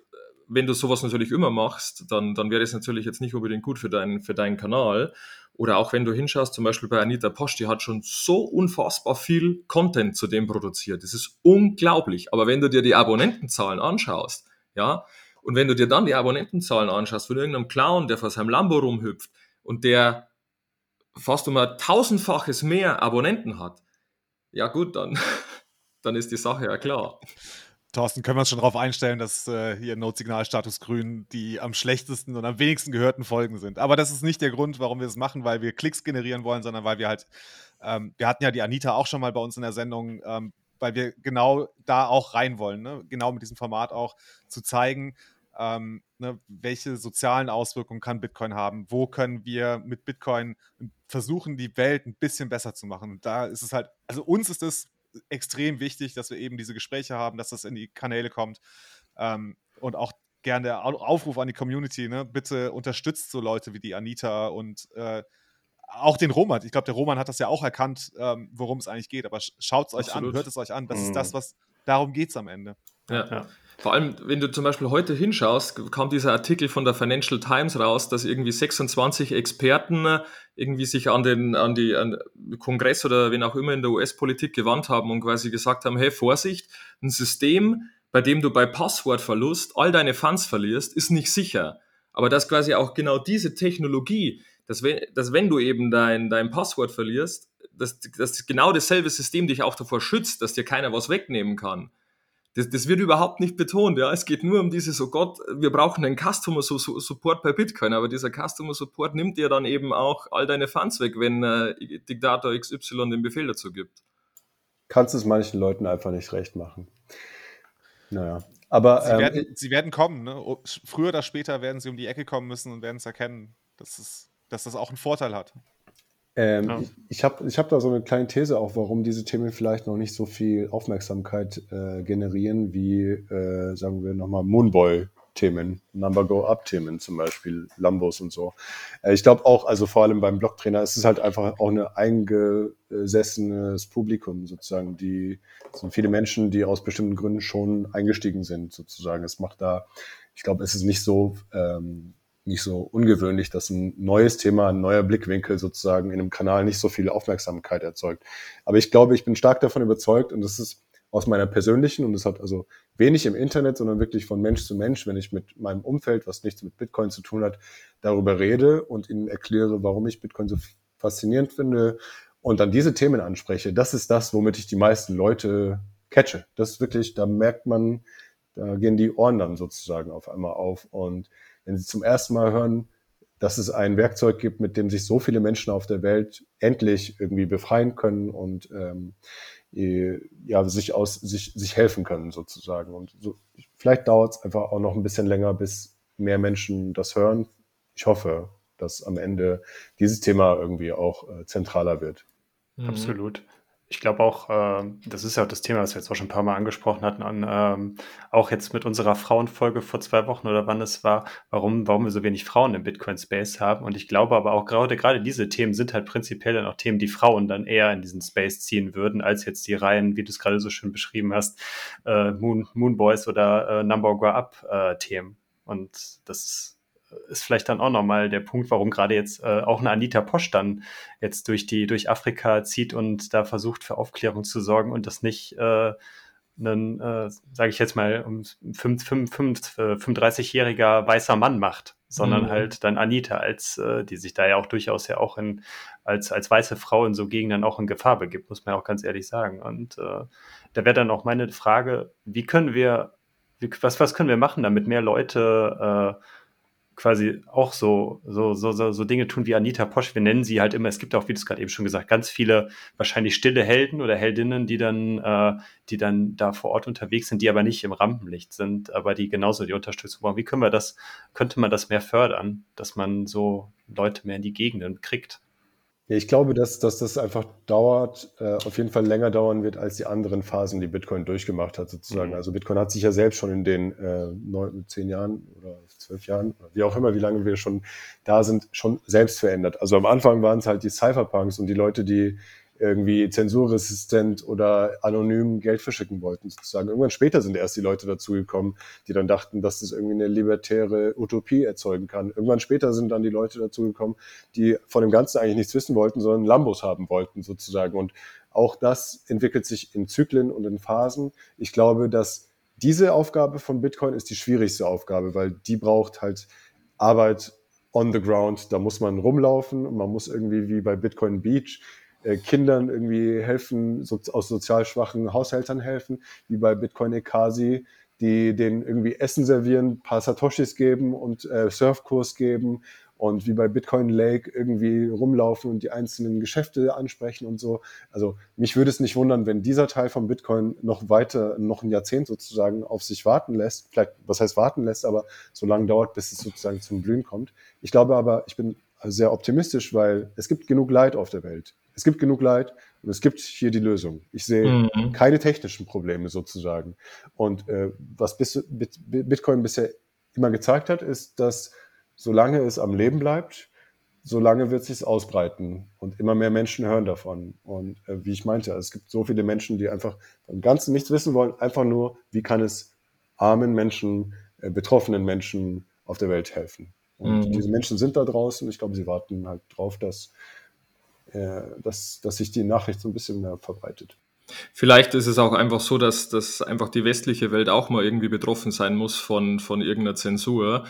Speaker 3: wenn du sowas natürlich immer machst, dann, dann wäre das natürlich jetzt nicht unbedingt gut für, dein, für deinen Kanal. Oder auch wenn du hinschaust, zum Beispiel bei Anita Posch, die hat schon so unfassbar viel Content zu dem produziert. Das ist unglaublich. Aber wenn du dir die Abonnentenzahlen anschaust, ja, und wenn du dir dann die Abonnentenzahlen anschaust von irgendeinem Clown, der vor seinem Lambo rumhüpft und der fast um ein tausendfaches mehr Abonnenten hat, ja gut, dann, dann ist die Sache ja klar.
Speaker 2: Thorsten, können wir uns schon darauf einstellen, dass äh, hier Notsignalstatus Grün die am schlechtesten und am wenigsten gehörten Folgen sind. Aber das ist nicht der Grund, warum wir es machen, weil wir Klicks generieren wollen, sondern weil wir halt, ähm, wir hatten ja die Anita auch schon mal bei uns in der Sendung, ähm, weil wir genau da auch rein wollen, ne? genau mit diesem Format auch zu zeigen, ähm, ne, welche sozialen Auswirkungen kann Bitcoin haben, wo können wir mit Bitcoin versuchen, die Welt ein bisschen besser zu machen. Und da ist es halt, also uns ist es extrem wichtig, dass wir eben diese Gespräche haben, dass das in die Kanäle kommt ähm, und auch gerne der Aufruf an die Community, ne? bitte unterstützt so Leute wie die Anita und äh, auch den Roman. Ich glaube, der Roman hat das ja auch erkannt, ähm, worum es eigentlich geht, aber schaut es euch Absolut. an, hört es euch an. Das mhm. ist das, was darum geht es am Ende.
Speaker 3: Ja. ja. Vor allem, wenn du zum Beispiel heute hinschaust, kam dieser Artikel von der Financial Times raus, dass irgendwie 26 Experten irgendwie sich an den, an die, an Kongress oder wen auch immer in der US-Politik gewandt haben und quasi gesagt haben, hey, Vorsicht, ein System, bei dem du bei Passwortverlust all deine Funds verlierst, ist nicht sicher. Aber dass quasi auch genau diese Technologie, dass wenn, dass wenn du eben dein, dein Passwort verlierst, dass, dass genau dasselbe System dich auch davor schützt, dass dir keiner was wegnehmen kann das, das wird überhaupt nicht betont. Ja, es geht nur um dieses, oh Gott, wir brauchen einen Customer Support bei Bitcoin, aber dieser Customer Support nimmt dir dann eben auch all deine Funds weg, wenn äh, Diktator XY den Befehl dazu gibt.
Speaker 4: Kannst es manchen Leuten einfach nicht recht machen. Naja, aber
Speaker 2: sie,
Speaker 4: ähm,
Speaker 2: werden, sie werden kommen. Ne? Früher oder später werden sie um die Ecke kommen müssen und werden es erkennen, dass, es, dass das auch einen Vorteil hat.
Speaker 4: Ähm, ja. Ich, ich habe ich hab da so eine kleine These auch, warum diese Themen vielleicht noch nicht so viel Aufmerksamkeit äh, generieren, wie, äh, sagen wir nochmal, Moonboy-Themen, Number Go Up-Themen zum Beispiel, Lambos und so. Äh, ich glaube auch, also vor allem beim Blocktrainer, ist es halt einfach auch ein eingesessenes Publikum sozusagen. Die sind viele Menschen, die aus bestimmten Gründen schon eingestiegen sind sozusagen. Es macht da, ich glaube, es ist nicht so ähm, nicht so ungewöhnlich, dass ein neues Thema, ein neuer Blickwinkel sozusagen in einem Kanal nicht so viel Aufmerksamkeit erzeugt. Aber ich glaube, ich bin stark davon überzeugt und das ist aus meiner persönlichen und das hat also wenig im Internet, sondern wirklich von Mensch zu Mensch, wenn ich mit meinem Umfeld, was nichts mit Bitcoin zu tun hat, darüber rede und ihnen erkläre, warum ich Bitcoin so faszinierend finde und dann diese Themen anspreche. Das ist das, womit ich die meisten Leute catche. Das ist wirklich, da merkt man, da gehen die Ohren dann sozusagen auf einmal auf und wenn Sie zum ersten Mal hören, dass es ein Werkzeug gibt, mit dem sich so viele Menschen auf der Welt endlich irgendwie befreien können und ähm, ja, sich aus sich, sich helfen können sozusagen. Und so, vielleicht dauert es einfach auch noch ein bisschen länger, bis mehr Menschen das hören. Ich hoffe, dass am Ende dieses Thema irgendwie auch äh, zentraler wird.
Speaker 1: Mhm. Absolut. Ich glaube auch, äh, das ist ja auch das Thema, was wir jetzt auch schon ein paar Mal angesprochen hatten, an, ähm, auch jetzt mit unserer Frauenfolge vor zwei Wochen oder wann es war, warum, warum wir so wenig Frauen im Bitcoin-Space haben. Und ich glaube aber auch gerade, gerade diese Themen sind halt prinzipiell dann auch Themen, die Frauen dann eher in diesen Space ziehen würden, als jetzt die Reihen, wie du es gerade so schön beschrieben hast, äh, Moon, Moon Boys oder äh, Number Go Up äh. Und das ist vielleicht dann auch nochmal der Punkt, warum gerade jetzt äh, auch eine Anita Posch dann jetzt durch die, durch Afrika zieht und da versucht für Aufklärung zu sorgen und das nicht äh, einen, äh, sage ich jetzt mal, um 35-jähriger äh, weißer Mann macht, sondern mhm. halt dann Anita als, äh, die sich da ja auch durchaus ja auch in, als, als weiße Frau in so Gegenden auch in Gefahr begibt, muss man ja auch ganz ehrlich sagen. Und äh, da wäre dann auch meine Frage, wie können wir, wie, was, was können wir machen, damit mehr Leute äh, quasi auch so, so, so, so, so Dinge tun wie Anita Posch. Wir nennen sie halt immer, es gibt auch, wie du es gerade eben schon gesagt, ganz viele wahrscheinlich stille Helden oder Heldinnen, die dann, äh, die dann da vor Ort unterwegs sind, die aber nicht im Rampenlicht sind, aber die genauso die Unterstützung brauchen. Wie können wir das, könnte man das mehr fördern, dass man so Leute mehr in die Gegenden kriegt?
Speaker 4: Ja, ich glaube, dass, dass das einfach dauert, äh, auf jeden Fall länger dauern wird als die anderen Phasen, die Bitcoin durchgemacht hat, sozusagen. Mhm. Also Bitcoin hat sich ja selbst schon in den äh, neun, zehn Jahren oder zwölf Jahren, wie auch immer, wie lange wir schon da sind, schon selbst verändert. Also am Anfang waren es halt die Cypherpunks und die Leute, die irgendwie zensurresistent oder anonym Geld verschicken wollten, sozusagen. Irgendwann später sind erst die Leute dazugekommen, die dann dachten, dass das irgendwie eine libertäre Utopie erzeugen kann. Irgendwann später sind dann die Leute dazugekommen, die von dem Ganzen eigentlich nichts wissen wollten, sondern Lambos haben wollten, sozusagen. Und auch das entwickelt sich in Zyklen und in Phasen. Ich glaube, dass diese Aufgabe von Bitcoin ist die schwierigste Aufgabe, weil die braucht halt Arbeit on the ground. Da muss man rumlaufen und man muss irgendwie wie bei Bitcoin Beach äh, Kindern irgendwie helfen, so, aus sozial schwachen Haushältern helfen, wie bei Bitcoin Ekasi, die denen irgendwie Essen servieren, paar Satoshis geben und äh, Surfkurs geben und wie bei Bitcoin Lake irgendwie rumlaufen und die einzelnen Geschäfte ansprechen und so. Also mich würde es nicht wundern, wenn dieser Teil von Bitcoin noch weiter, noch ein Jahrzehnt sozusagen auf sich warten lässt. Vielleicht, was heißt warten lässt, aber so lange dauert, bis es sozusagen zum Blühen kommt. Ich glaube aber, ich bin sehr optimistisch, weil es gibt genug Leid auf der Welt es gibt genug Leid und es gibt hier die Lösung. Ich sehe mhm. keine technischen Probleme sozusagen. Und äh, was Bitcoin bisher immer gezeigt hat, ist, dass solange es am Leben bleibt, solange wird es sich ausbreiten und immer mehr Menschen hören davon. Und äh, wie ich meinte, es gibt so viele Menschen, die einfach vom Ganzen nichts wissen wollen, einfach nur, wie kann es armen Menschen, äh, betroffenen Menschen auf der Welt helfen. Und mhm. diese Menschen sind da draußen. Ich glaube, sie warten halt drauf, dass dass, dass sich die Nachricht so ein bisschen mehr verbreitet.
Speaker 3: Vielleicht ist es auch einfach so, dass, dass einfach die westliche Welt auch mal irgendwie betroffen sein muss von, von irgendeiner Zensur.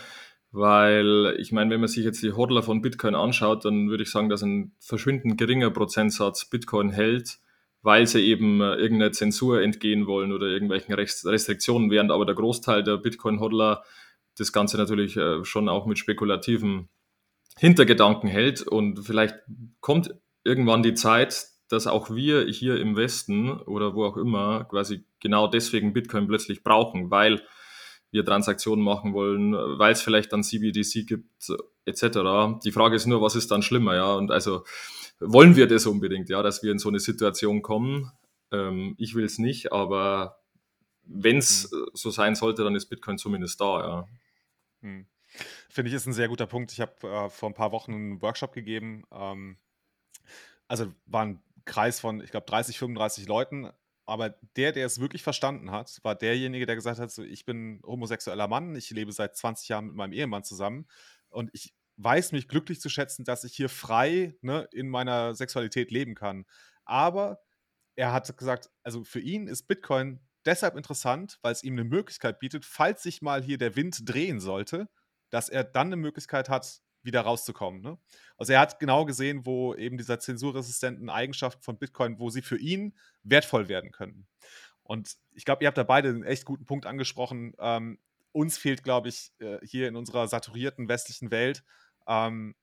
Speaker 3: Weil ich meine, wenn man sich jetzt die Hodler von Bitcoin anschaut, dann würde ich sagen, dass ein verschwindend geringer Prozentsatz Bitcoin hält, weil sie eben äh, irgendeiner Zensur entgehen wollen oder irgendwelchen Restriktionen, während aber der Großteil der Bitcoin-Hodler das Ganze natürlich äh, schon auch mit spekulativen Hintergedanken hält. Und vielleicht kommt irgendwann die Zeit, dass auch wir hier im Westen oder wo auch immer quasi genau deswegen Bitcoin plötzlich brauchen, weil wir Transaktionen machen wollen, weil es vielleicht dann CBDC gibt, etc. Die Frage ist nur, was ist dann schlimmer, ja? Und also wollen wir das unbedingt, ja, dass wir in so eine Situation kommen? Ähm, ich will es nicht, aber wenn es mhm. so sein sollte, dann ist Bitcoin zumindest da, ja.
Speaker 2: Hm. Finde ich, ist ein sehr guter Punkt. Ich habe äh, vor ein paar Wochen einen Workshop gegeben. Ähm, also war ein Kreis von, ich glaube, 30, 35 Leuten. Aber der, der es wirklich verstanden hat, war derjenige, der gesagt hat: so, Ich bin homosexueller Mann, ich lebe seit 20 Jahren mit meinem Ehemann zusammen und ich weiß mich glücklich zu schätzen, dass ich hier frei ne, in meiner Sexualität leben kann. Aber er hat gesagt, also für ihn ist Bitcoin deshalb interessant, weil es ihm eine Möglichkeit bietet, falls sich mal hier der Wind drehen sollte, dass er dann eine Möglichkeit hat, wieder rauszukommen. Ne? Also er hat genau gesehen, wo eben dieser zensurresistenten Eigenschaften von Bitcoin, wo sie für ihn wertvoll werden können. Und ich glaube, ihr habt da beide einen echt guten Punkt angesprochen. Ähm, uns fehlt, glaube ich, äh, hier in unserer saturierten westlichen Welt ähm,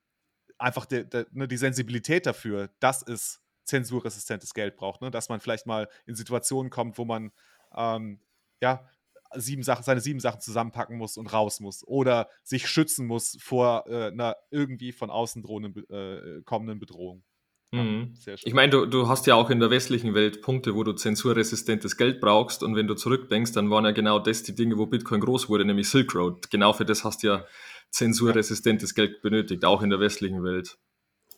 Speaker 2: einfach de, de, ne, die Sensibilität dafür, dass es zensurresistentes Geld braucht. Ne? Dass man vielleicht mal in Situationen kommt, wo man ähm, ja, sieben Sachen, seine sieben Sachen zusammenpacken muss und raus muss oder sich schützen muss vor äh, einer irgendwie von außen drohenden äh, kommenden Bedrohung.
Speaker 3: Mhm. Ich meine, du, du hast ja auch in der westlichen Welt Punkte, wo du zensurresistentes Geld brauchst und wenn du zurückdenkst, dann waren ja genau das die Dinge, wo Bitcoin groß wurde, nämlich Silk Road. Genau für das hast du ja zensurresistentes Geld benötigt, auch in der westlichen Welt.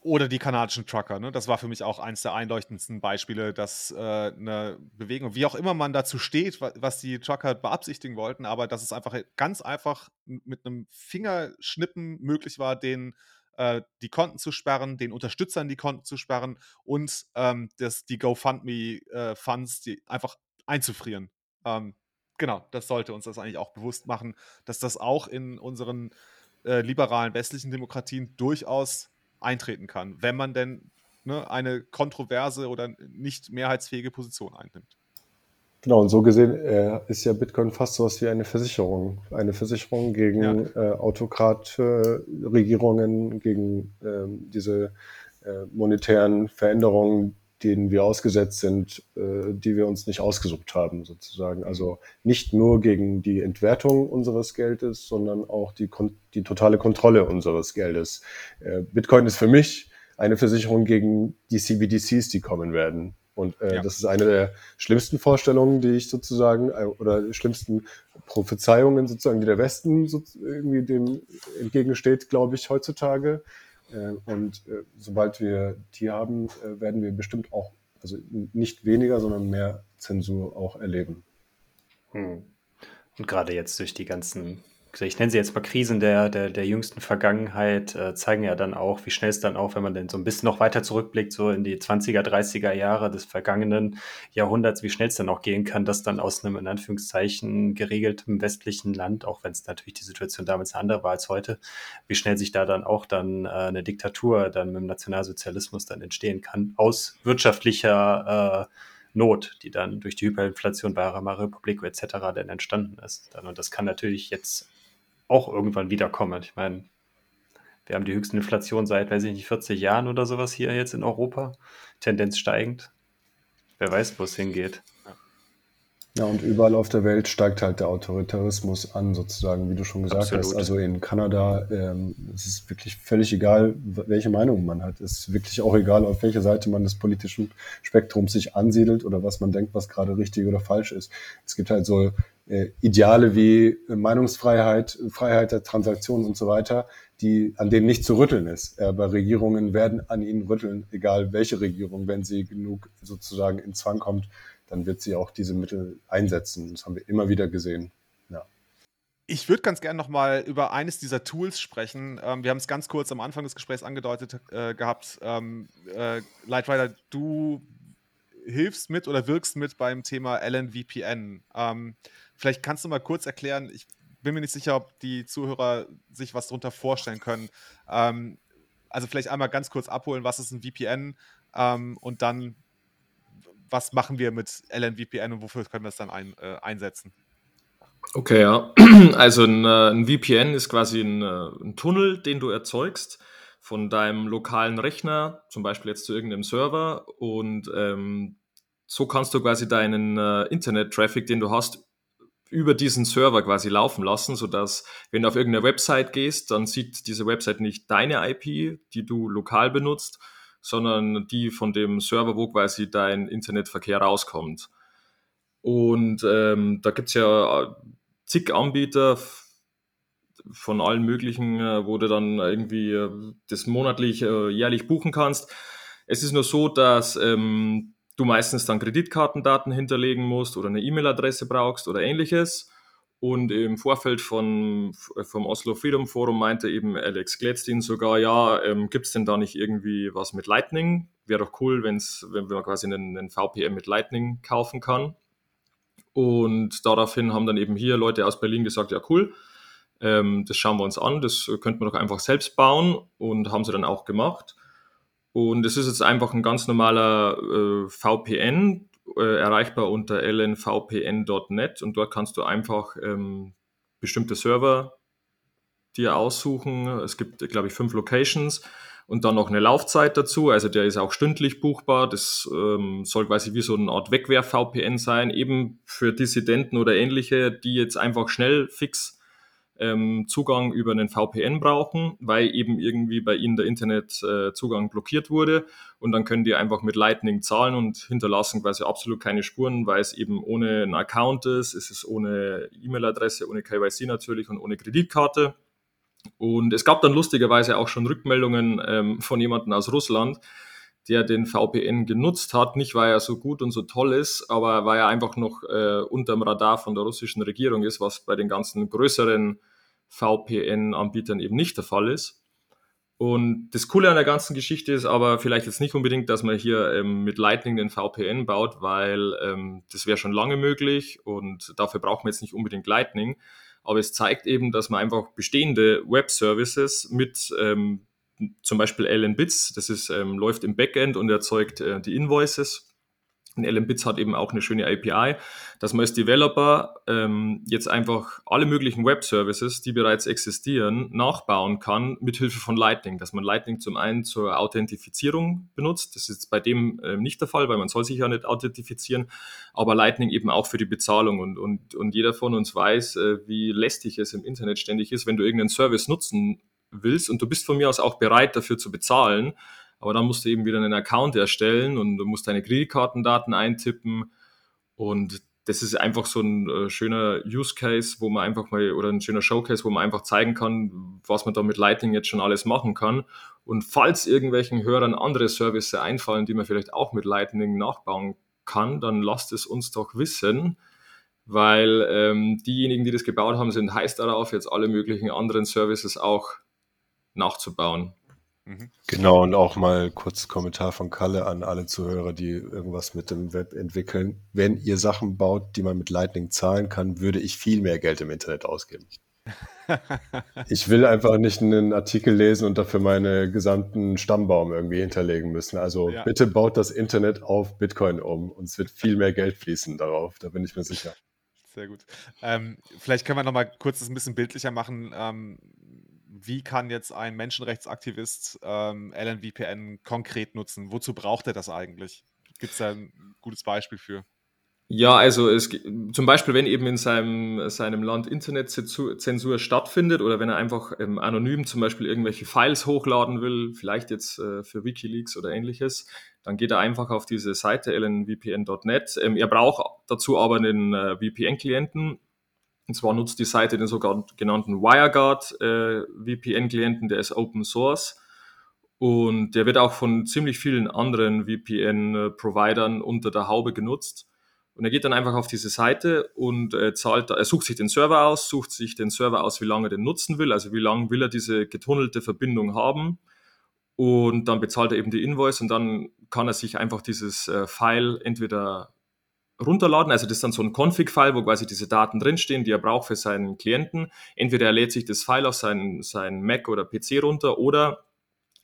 Speaker 2: Oder die kanadischen Trucker. Ne? Das war für mich auch eines der einleuchtendsten Beispiele, dass äh, eine Bewegung, wie auch immer man dazu steht, was die Trucker beabsichtigen wollten, aber dass es einfach ganz einfach mit einem Fingerschnippen möglich war, den äh, die Konten zu sperren, den Unterstützern die Konten zu sperren und ähm, das, die GoFundMe-Funds äh, einfach einzufrieren. Ähm, genau, das sollte uns das eigentlich auch bewusst machen, dass das auch in unseren äh, liberalen westlichen Demokratien durchaus eintreten kann, wenn man denn ne, eine kontroverse oder nicht mehrheitsfähige Position einnimmt.
Speaker 4: Genau, und so gesehen äh, ist ja Bitcoin fast so was wie eine Versicherung. Eine Versicherung gegen ja. äh, Autokratregierungen, gegen äh, diese äh, monetären Veränderungen, denen wir ausgesetzt sind, äh, die wir uns nicht ausgesucht haben, sozusagen. Also nicht nur gegen die Entwertung unseres Geldes, sondern auch die, die totale Kontrolle unseres Geldes. Äh, Bitcoin ist für mich eine Versicherung gegen die CBDCs, die kommen werden. Und äh, ja. das ist eine der schlimmsten Vorstellungen, die ich sozusagen, äh, oder schlimmsten Prophezeiungen sozusagen, die der Westen so, irgendwie dem entgegensteht, glaube ich, heutzutage. Äh, und äh, sobald wir die haben, äh, werden wir bestimmt auch, also nicht weniger, sondern mehr Zensur auch erleben.
Speaker 1: Hm. Und gerade jetzt durch die ganzen ich nenne sie jetzt mal Krisen der, der, der jüngsten Vergangenheit, äh, zeigen ja dann auch, wie schnell es dann auch, wenn man denn so ein bisschen noch weiter zurückblickt, so in die 20er, 30er Jahre des vergangenen Jahrhunderts, wie schnell es dann auch gehen kann, dass dann aus einem in Anführungszeichen geregelten westlichen Land, auch wenn es natürlich die Situation damals eine andere war als heute, wie schnell sich da dann auch dann äh, eine Diktatur dann mit dem Nationalsozialismus dann entstehen kann, aus wirtschaftlicher äh, Not, die dann durch die Hyperinflation bei Weimarer Republik etc. dann entstanden ist. Und das kann natürlich jetzt auch irgendwann wiederkommen. Ich meine, wir haben die höchste Inflation seit, weiß ich nicht, 40 Jahren oder sowas hier jetzt in Europa. Tendenz steigend. Wer weiß, wo es hingeht.
Speaker 4: Ja, und überall auf der Welt steigt halt der Autoritarismus an, sozusagen, wie du schon gesagt Absolut. hast. Also in Kanada ähm, es ist wirklich völlig egal, welche Meinung man hat. Es ist wirklich auch egal, auf welcher Seite man des politischen Spektrums sich ansiedelt oder was man denkt, was gerade richtig oder falsch ist. Es gibt halt so äh, Ideale wie Meinungsfreiheit, Freiheit der Transaktionen und so weiter, die, an denen nicht zu rütteln ist. Aber Regierungen werden an ihnen rütteln, egal welche Regierung, wenn sie genug sozusagen in Zwang kommt, dann wird sie auch diese Mittel einsetzen. Das haben wir immer wieder gesehen.
Speaker 2: Ich würde ganz gerne nochmal über eines dieser Tools sprechen. Ähm, wir haben es ganz kurz am Anfang des Gesprächs angedeutet äh, gehabt. Ähm, äh, Lightrider, du hilfst mit oder wirkst mit beim Thema LNVPN. Ähm, vielleicht kannst du mal kurz erklären, ich bin mir nicht sicher, ob die Zuhörer sich was darunter vorstellen können. Ähm, also vielleicht einmal ganz kurz abholen, was ist ein VPN ähm, und dann was machen wir mit LNVPN und wofür können wir es dann ein, äh, einsetzen?
Speaker 3: Okay, ja. Also ein, äh, ein VPN ist quasi ein, äh, ein, Tunnel, den du erzeugst von deinem lokalen Rechner, zum Beispiel jetzt zu irgendeinem Server. Und ähm, so kannst du quasi deinen äh, Internet-Traffic, den du hast, über diesen Server quasi laufen lassen, sodass, wenn du auf irgendeine Website gehst, dann sieht diese Website nicht deine IP, die du lokal benutzt, sondern die von dem Server, wo quasi dein Internetverkehr rauskommt. Und ähm, da gibt's ja zig Anbieter von allen möglichen, äh, wo du dann irgendwie äh, das monatlich, äh, jährlich buchen kannst. Es ist nur so, dass ähm, du meistens dann Kreditkartendaten hinterlegen musst oder eine E-Mail-Adresse brauchst oder ähnliches. Und im Vorfeld von, vom Oslo Freedom Forum meinte eben Alex Gladstein sogar, ja, ähm, gibt es denn da nicht irgendwie was mit Lightning? Wäre doch cool, wenn's, wenn man quasi einen, einen VPN mit Lightning kaufen kann. Und daraufhin haben dann eben hier Leute aus Berlin gesagt, ja cool, ähm, das schauen wir uns an, das könnten wir doch einfach selbst bauen und haben sie dann auch gemacht. Und es ist jetzt einfach ein ganz normaler äh, VPN, äh, erreichbar unter lnvpn.net und dort kannst du einfach ähm, bestimmte Server dir aussuchen. Es gibt, glaube ich, fünf Locations und dann noch eine Laufzeit dazu. Also der ist auch stündlich buchbar. Das ähm, soll quasi wie so eine Art Wegwerf-VPN sein, eben für Dissidenten oder ähnliche, die jetzt einfach schnell fix ähm, Zugang über einen VPN brauchen, weil eben irgendwie bei ihnen der Internetzugang äh, blockiert wurde. Und dann können die einfach mit Lightning zahlen und hinterlassen quasi absolut keine Spuren, weil es eben ohne einen Account ist, es ist ohne E-Mail-Adresse, ohne KYC natürlich und ohne Kreditkarte. Und es gab dann lustigerweise auch schon Rückmeldungen ähm, von jemandem aus Russland, der den VPN genutzt hat, nicht weil er so gut und so toll ist, aber weil er einfach noch äh, unterm Radar von der russischen Regierung ist, was bei den ganzen größeren VPN-Anbietern eben nicht der Fall ist. Und das Coole an der ganzen Geschichte ist aber vielleicht jetzt nicht unbedingt, dass man hier ähm, mit Lightning den VPN baut, weil ähm, das wäre schon lange möglich und dafür braucht man jetzt nicht unbedingt Lightning aber es zeigt eben, dass man einfach bestehende Web-Services mit ähm, zum Beispiel LN-Bits, das ist, ähm, läuft im Backend und erzeugt äh, die Invoices und LMBits hat eben auch eine schöne API, dass man als Developer ähm, jetzt einfach alle möglichen Web-Services, die bereits existieren, nachbauen kann mit Hilfe von Lightning. Dass man Lightning zum einen zur Authentifizierung benutzt. Das ist bei dem äh, nicht der Fall, weil man soll sich ja nicht authentifizieren. Aber Lightning eben auch für die Bezahlung. Und, und, und jeder von uns weiß, äh, wie lästig es im Internet ständig ist, wenn du irgendeinen Service nutzen willst und du bist von mir aus auch bereit dafür zu bezahlen aber dann musst du eben wieder einen Account erstellen und du musst deine Kreditkartendaten eintippen. Und das ist einfach so ein äh, schöner Use Case, wo man einfach mal, oder ein schöner Showcase, wo man einfach zeigen kann, was man da mit Lightning jetzt schon alles machen kann. Und falls irgendwelchen Hörern andere Services einfallen, die man vielleicht auch mit Lightning nachbauen kann, dann lasst es uns doch wissen, weil ähm, diejenigen, die das gebaut haben, sind heiß darauf, jetzt alle möglichen anderen Services auch nachzubauen.
Speaker 4: Mhm. Genau, und auch mal kurz Kommentar von Kalle an alle Zuhörer, die irgendwas mit dem Web entwickeln. Wenn ihr Sachen baut, die man mit Lightning zahlen kann, würde ich viel mehr Geld im Internet ausgeben. ich will einfach nicht einen Artikel lesen und dafür meine gesamten Stammbaum irgendwie hinterlegen müssen. Also ja. bitte baut das Internet auf Bitcoin um und es wird viel mehr Geld fließen darauf, da bin ich mir sicher.
Speaker 2: Sehr gut. Ähm, vielleicht können wir noch mal kurz das ein bisschen bildlicher machen. Ähm, wie kann jetzt ein Menschenrechtsaktivist ähm, LNVPN konkret nutzen? Wozu braucht er das eigentlich? Gibt es da ein gutes Beispiel für?
Speaker 3: Ja, also es, zum Beispiel, wenn eben in seinem, seinem Land Internetzensur stattfindet oder wenn er einfach ähm, anonym zum Beispiel irgendwelche Files hochladen will, vielleicht jetzt äh, für Wikileaks oder ähnliches, dann geht er einfach auf diese Seite lnvpn.net. Ähm, er braucht dazu aber einen äh, VPN-Klienten und zwar nutzt die Seite den sogenannten WireGuard äh, VPN-Klienten, der ist Open Source. Und der wird auch von ziemlich vielen anderen VPN-Providern unter der Haube genutzt. Und er geht dann einfach auf diese Seite und äh, zahlt, er sucht sich den Server aus, sucht sich den Server aus, wie lange er den nutzen will, also wie lange will er diese getunnelte Verbindung haben. Und dann bezahlt er eben die Invoice und dann kann er sich einfach dieses äh, File entweder runterladen. Also das ist dann so ein Config-File, wo quasi diese Daten drinstehen, die er braucht für seinen Klienten. Entweder er lädt sich das File auf seinen, seinen Mac oder PC runter oder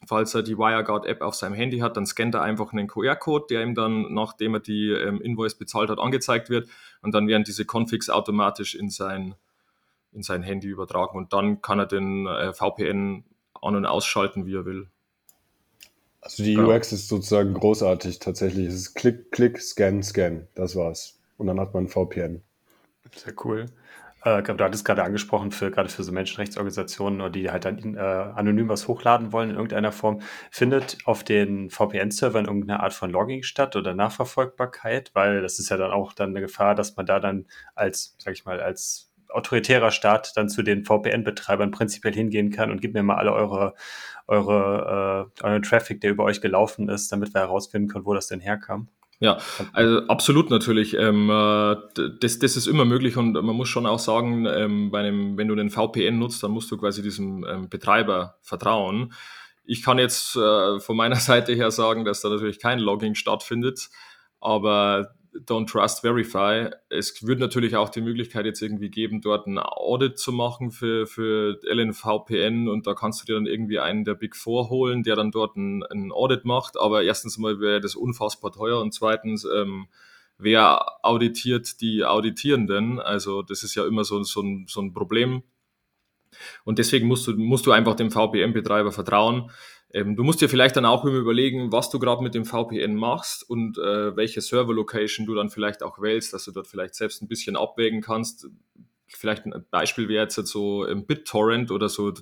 Speaker 3: falls er die WireGuard-App auf seinem Handy hat, dann scannt er einfach einen QR-Code, der ihm dann, nachdem er die ähm, Invoice bezahlt hat, angezeigt wird. Und dann werden diese Configs automatisch in sein, in sein Handy übertragen. Und dann kann er den äh, VPN an- und ausschalten, wie er will.
Speaker 4: Also die genau. UX ist sozusagen großartig tatsächlich. Es ist Klick, Klick, Scan, Scan. Das war's. Und dann hat man VPN.
Speaker 1: Sehr cool. Äh, du hattest gerade angesprochen, für, gerade für so Menschenrechtsorganisationen, oder die halt dann äh, anonym was hochladen wollen in irgendeiner Form, findet auf den VPN-Servern irgendeine Art von Logging statt oder Nachverfolgbarkeit? Weil das ist ja dann auch dann eine Gefahr, dass man da dann als, sag ich mal, als autoritärer Staat dann zu den VPN-Betreibern prinzipiell hingehen kann und gibt mir mal alle eure, eure, äh, euren Traffic, der über euch gelaufen ist, damit wir herausfinden können, wo das denn herkam.
Speaker 3: Ja, also absolut natürlich. Ähm, äh, das, das ist immer möglich und man muss schon auch sagen, ähm, bei einem, wenn du den VPN nutzt, dann musst du quasi diesem ähm, Betreiber vertrauen. Ich kann jetzt äh, von meiner Seite her sagen, dass da natürlich kein Logging stattfindet, aber Don't Trust Verify. Es wird natürlich auch die Möglichkeit jetzt irgendwie geben, dort ein Audit zu machen für, für LNVPN und da kannst du dir dann irgendwie einen der Big Four holen, der dann dort ein, ein Audit macht. Aber erstens mal wäre das unfassbar teuer und zweitens, ähm, wer auditiert die Auditierenden? Also das ist ja immer so, so, ein, so ein Problem. Und deswegen musst du, musst du einfach dem VPN-Betreiber vertrauen. Ähm, du musst dir vielleicht dann auch immer überlegen, was du gerade mit dem VPN machst und äh, welche Server-Location du dann vielleicht auch wählst, dass du dort vielleicht selbst ein bisschen abwägen kannst. Vielleicht ein Beispiel wäre jetzt so im BitTorrent oder so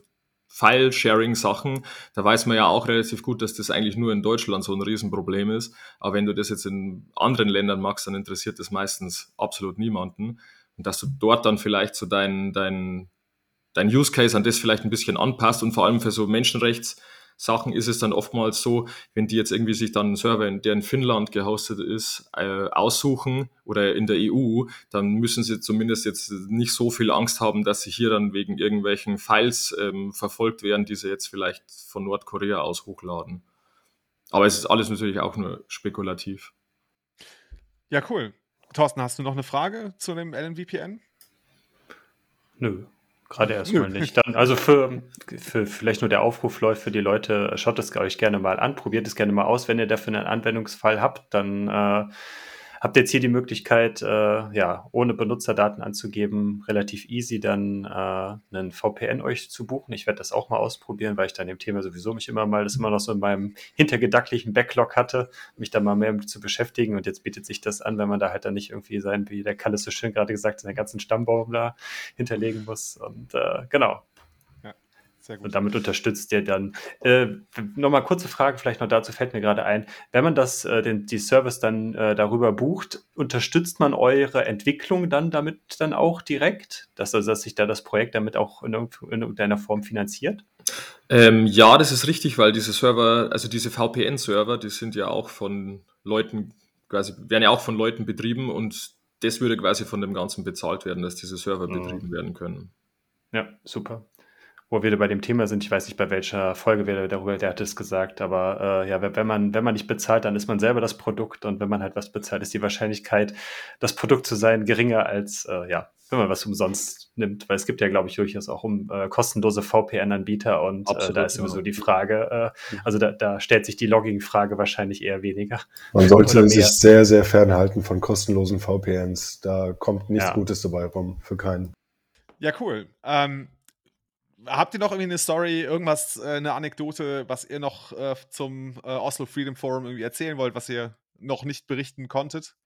Speaker 3: File-Sharing-Sachen. Da weiß man ja auch relativ gut, dass das eigentlich nur in Deutschland so ein Riesenproblem ist. Aber wenn du das jetzt in anderen Ländern machst, dann interessiert das meistens absolut niemanden. Und dass du dort dann vielleicht so dein, dein, dein Use Case an das vielleicht ein bisschen anpasst und vor allem für so Menschenrechts- Sachen ist es dann oftmals so, wenn die jetzt irgendwie sich dann einen Server, der in Finnland gehostet ist, äh, aussuchen oder in der EU, dann müssen sie zumindest jetzt nicht so viel Angst haben, dass sie hier dann wegen irgendwelchen Files ähm, verfolgt werden, die sie jetzt vielleicht von Nordkorea aus hochladen. Aber es ist alles natürlich auch nur spekulativ.
Speaker 2: Ja, cool. Thorsten, hast du noch eine Frage zu dem LNVPN?
Speaker 1: Nö. Gerade erstmal nicht. Dann, also für, für vielleicht nur der Aufruf läuft für die Leute, schaut es euch gerne mal an, probiert es gerne mal aus. Wenn ihr dafür einen Anwendungsfall habt, dann äh, habt jetzt hier die Möglichkeit, äh, ja, ohne Benutzerdaten anzugeben, relativ easy dann äh, einen VPN euch zu buchen. Ich werde das auch mal ausprobieren, weil ich dann dem Thema sowieso mich immer mal, das immer noch so in meinem hintergedanklichen Backlog hatte, mich da mal mehr mit zu beschäftigen. Und jetzt bietet sich das an, wenn man da halt dann nicht irgendwie sein, wie der Kalle so schön gerade gesagt, seinen ganzen Stammbaum da hinterlegen muss. Und äh, genau. Und damit unterstützt ihr dann. Äh, Nochmal kurze Frage, vielleicht noch dazu fällt mir gerade ein. Wenn man das, äh, den, die Service dann äh, darüber bucht, unterstützt man eure Entwicklung dann damit dann auch direkt? Dass, also, dass sich da das Projekt damit auch in, in irgendeiner Form finanziert?
Speaker 3: Ähm, ja, das ist richtig, weil diese Server, also diese VPN-Server, die sind ja auch von Leuten, quasi, werden ja auch von Leuten betrieben und das würde quasi von dem Ganzen bezahlt werden, dass diese Server mhm. betrieben werden können.
Speaker 1: Ja, super wo wir bei dem Thema sind, ich weiß nicht, bei welcher Folge wir darüber, der hat es gesagt, aber äh, ja, wenn man, wenn man nicht bezahlt, dann ist man selber das Produkt und wenn man halt was bezahlt, ist die Wahrscheinlichkeit, das Produkt zu sein, geringer als, äh, ja, wenn man was umsonst nimmt, weil es gibt ja, glaube ich, durchaus auch um äh, kostenlose VPN-Anbieter und Absolut, äh, da ist sowieso ja. die Frage, äh, also da, da stellt sich die Logging-Frage wahrscheinlich eher weniger.
Speaker 4: Man sollte sich sehr, sehr fernhalten von kostenlosen VPNs. Da kommt nichts ja. Gutes dabei rum, für keinen.
Speaker 2: Ja, cool. Ähm, Habt ihr noch irgendwie eine Story, irgendwas, äh, eine Anekdote, was ihr noch äh, zum äh, Oslo Freedom Forum irgendwie erzählen wollt, was ihr noch nicht berichten konntet?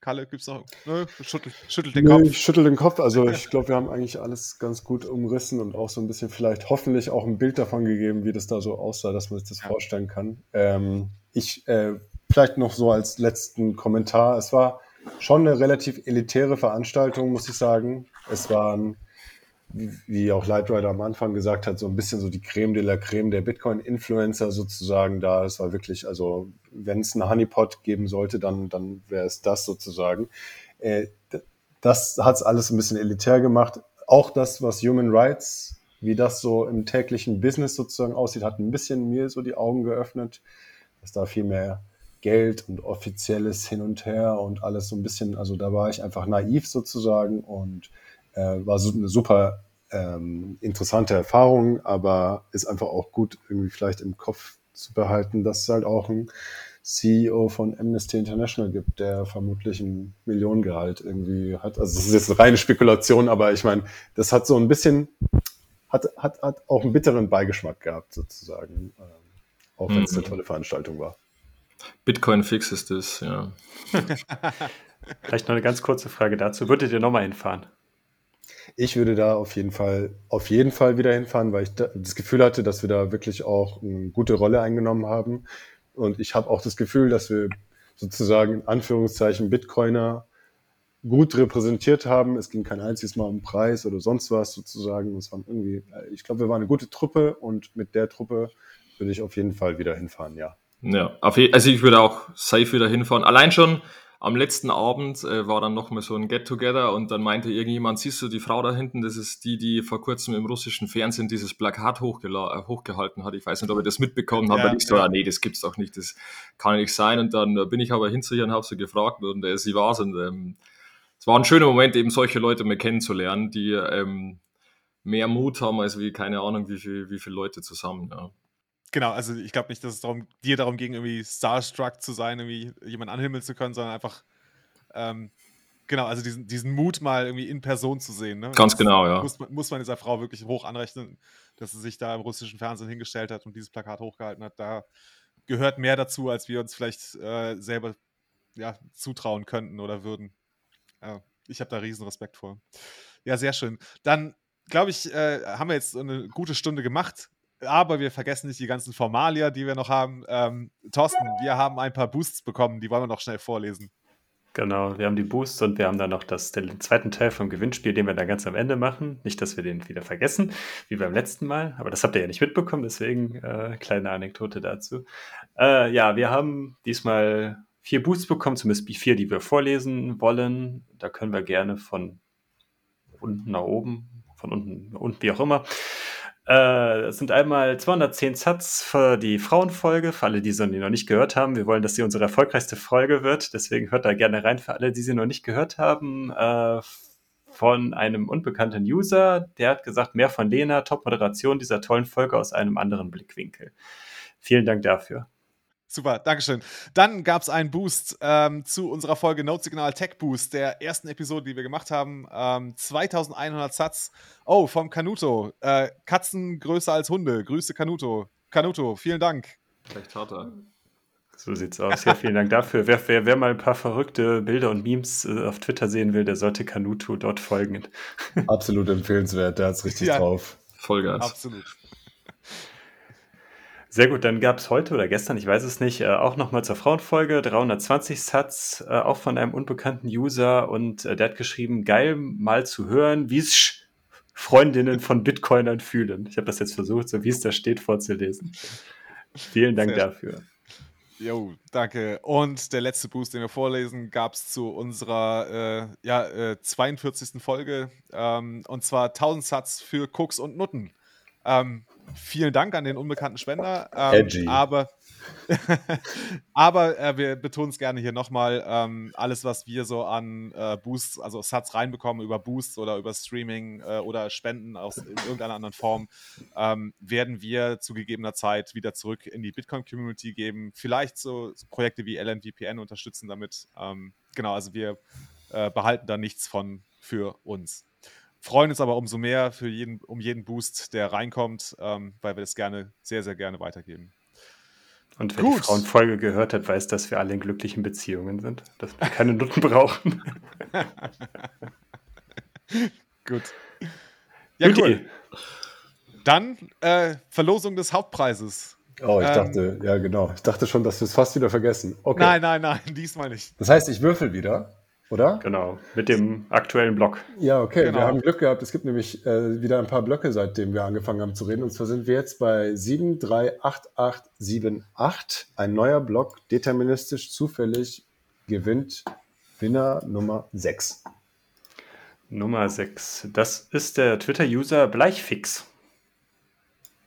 Speaker 2: Kalle, gibt's noch? Nö, schüttelt, schüttelt den Nö, Kopf.
Speaker 4: Ich schüttel den Kopf. Also ich glaube, wir haben eigentlich alles ganz gut umrissen und auch so ein bisschen vielleicht hoffentlich auch ein Bild davon gegeben, wie das da so aussah, dass man sich das ja. vorstellen kann. Ähm, ich äh, vielleicht noch so als letzten Kommentar. Es war schon eine relativ elitäre Veranstaltung, muss ich sagen. Es waren wie auch Lightrider am Anfang gesagt hat, so ein bisschen so die Creme de la Creme der Bitcoin-Influencer sozusagen da. Es war wirklich, also wenn es einen Honeypot geben sollte, dann, dann wäre es das sozusagen. Äh, das hat es alles ein bisschen elitär gemacht. Auch das, was Human Rights, wie das so im täglichen Business sozusagen aussieht, hat ein bisschen mir so die Augen geöffnet, dass da viel mehr Geld und offizielles hin und her und alles so ein bisschen, also da war ich einfach naiv sozusagen und äh, war so eine super ähm, interessante Erfahrung, aber ist einfach auch gut, irgendwie vielleicht im Kopf zu behalten, dass es halt auch ein CEO von Amnesty International gibt, der vermutlich ein Millionengehalt irgendwie hat. Also es ist jetzt eine reine Spekulation, aber ich meine, das hat so ein bisschen, hat, hat, hat auch einen bitteren Beigeschmack gehabt sozusagen, ähm, auch wenn es eine mhm. tolle Veranstaltung war.
Speaker 3: Bitcoin fix ist das, ja.
Speaker 1: Vielleicht noch eine ganz kurze Frage dazu. Würdet ihr nochmal hinfahren?
Speaker 4: Ich würde da auf jeden Fall, auf jeden Fall wieder hinfahren, weil ich das Gefühl hatte, dass wir da wirklich auch eine gute Rolle eingenommen haben. Und ich habe auch das Gefühl, dass wir sozusagen in Anführungszeichen Bitcoiner gut repräsentiert haben. Es ging kein einziges Mal um Preis oder sonst was sozusagen. Es waren irgendwie, ich glaube, wir waren eine gute Truppe und mit der Truppe würde ich auf jeden Fall wieder hinfahren, ja.
Speaker 3: Ja, also ich würde auch safe wieder hinfahren. Allein schon, am letzten Abend äh, war dann noch mal so ein Get-Together und dann meinte irgendjemand, siehst du die Frau da hinten, das ist die, die vor kurzem im russischen Fernsehen dieses Plakat äh, hochgehalten hat. Ich weiß nicht, ob ihr das mitbekommen habt, ja, weil ich so, ja. ah, nee, das gibt's doch nicht, das kann nicht sein. Und dann äh, bin ich aber hinterher und habe sie gefragt und äh, sie war's. Und ähm, es war ein schöner Moment, eben solche Leute mal kennenzulernen, die ähm, mehr Mut haben als wie, keine Ahnung, wie viel, wie viele Leute zusammen. Ja.
Speaker 2: Genau, also ich glaube nicht, dass es darum, dir darum ging, irgendwie starstruck zu sein, irgendwie jemanden anhimmeln zu können, sondern einfach, ähm, genau, also diesen, diesen Mut mal irgendwie in Person zu sehen. Ne?
Speaker 3: Ganz das genau, ja.
Speaker 2: Muss, muss, man dieser Frau wirklich hoch anrechnen, dass sie sich da im russischen Fernsehen hingestellt hat und dieses Plakat hochgehalten hat. Da gehört mehr dazu, als wir uns vielleicht äh, selber ja, zutrauen könnten oder würden. Ja, ich habe da riesen Respekt vor. Ja, sehr schön. Dann glaube ich, äh, haben wir jetzt eine gute Stunde gemacht aber wir vergessen nicht die ganzen Formalia, die wir noch haben. Ähm, Thorsten, wir haben ein paar Boosts bekommen, die wollen wir noch schnell vorlesen.
Speaker 1: Genau, wir haben die Boosts und wir haben dann noch das, den zweiten Teil vom Gewinnspiel, den wir dann ganz am Ende machen. Nicht, dass wir den wieder vergessen, wie beim letzten Mal, aber das habt ihr ja nicht mitbekommen, deswegen äh, kleine Anekdote dazu. Äh, ja, wir haben diesmal vier Boosts bekommen, zumindest die vier, die wir vorlesen wollen. Da können wir gerne von unten nach oben, von unten, unten wie auch immer, äh, es sind einmal 210 Satz für die Frauenfolge, für alle, die sie noch nicht gehört haben. Wir wollen, dass sie unsere erfolgreichste Folge wird, deswegen hört da gerne rein für alle, die sie noch nicht gehört haben. Äh, von einem unbekannten User, der hat gesagt, mehr von Lena, Top-Moderation dieser tollen Folge aus einem anderen Blickwinkel. Vielen Dank dafür.
Speaker 2: Super, Dankeschön. Dann gab es einen Boost ähm, zu unserer Folge Note Signal Tech Boost, der ersten Episode, die wir gemacht haben. Ähm, 2100 Satz. Oh, vom Kanuto. Äh, Katzen größer als Hunde. Grüße Kanuto. Kanuto, vielen Dank.
Speaker 3: Recht harter.
Speaker 1: So sieht's aus. Ja, vielen Dank dafür. Wer, wer, wer mal ein paar verrückte Bilder und Memes äh, auf Twitter sehen will, der sollte Kanuto dort folgen.
Speaker 4: Absolut empfehlenswert, der hat's richtig ja, drauf.
Speaker 3: Vollgas.
Speaker 2: Absolut.
Speaker 1: Sehr gut, dann gab es heute oder gestern, ich weiß es nicht, äh, auch nochmal zur Frauenfolge 320 Satz, äh, auch von einem unbekannten User und äh, der hat geschrieben, geil mal zu hören, wie es Freundinnen von Bitcoinern fühlen. Ich habe das jetzt versucht, so wie es da steht, vorzulesen. Vielen Dank Sehr dafür.
Speaker 2: Jo, danke. Und der letzte Boost, den wir vorlesen, gab es zu unserer äh, ja, äh, 42. Folge. Ähm, und zwar 1000 Satz für Cooks und Nutten. Ähm, vielen Dank an den unbekannten Spender. Ähm, aber aber äh, wir betonen es gerne hier nochmal. Ähm, alles, was wir so an äh, Boosts, also Sats reinbekommen über Boosts oder über Streaming äh, oder Spenden aus in irgendeiner anderen Form, ähm, werden wir zu gegebener Zeit wieder zurück in die Bitcoin-Community geben. Vielleicht so, so, Projekte wie LNVPN unterstützen damit. Ähm, genau, also wir äh, behalten da nichts von für uns freuen uns aber umso mehr für jeden, um jeden Boost, der reinkommt, ähm, weil wir das gerne, sehr, sehr gerne weitergeben.
Speaker 1: Und wer Gut. die Frauenfolge gehört hat, weiß, dass wir alle in glücklichen Beziehungen sind, dass wir keine Nutten brauchen.
Speaker 2: Gut. Ja, Gut. cool. Dann äh, Verlosung des Hauptpreises.
Speaker 4: Oh, ich ähm, dachte, ja genau. Ich dachte schon, dass wir es fast wieder vergessen.
Speaker 2: Okay. Nein, nein, nein, diesmal nicht.
Speaker 4: Das heißt, ich würfel wieder oder?
Speaker 1: Genau, mit dem aktuellen Block.
Speaker 4: Ja, okay, genau. wir haben Glück gehabt. Es gibt nämlich äh, wieder ein paar Blöcke, seitdem wir angefangen haben zu reden. Und zwar sind wir jetzt bei 738878. Ein neuer Block, deterministisch, zufällig, gewinnt Winner Nummer 6.
Speaker 1: Nummer 6. Das ist der Twitter-User Bleichfix.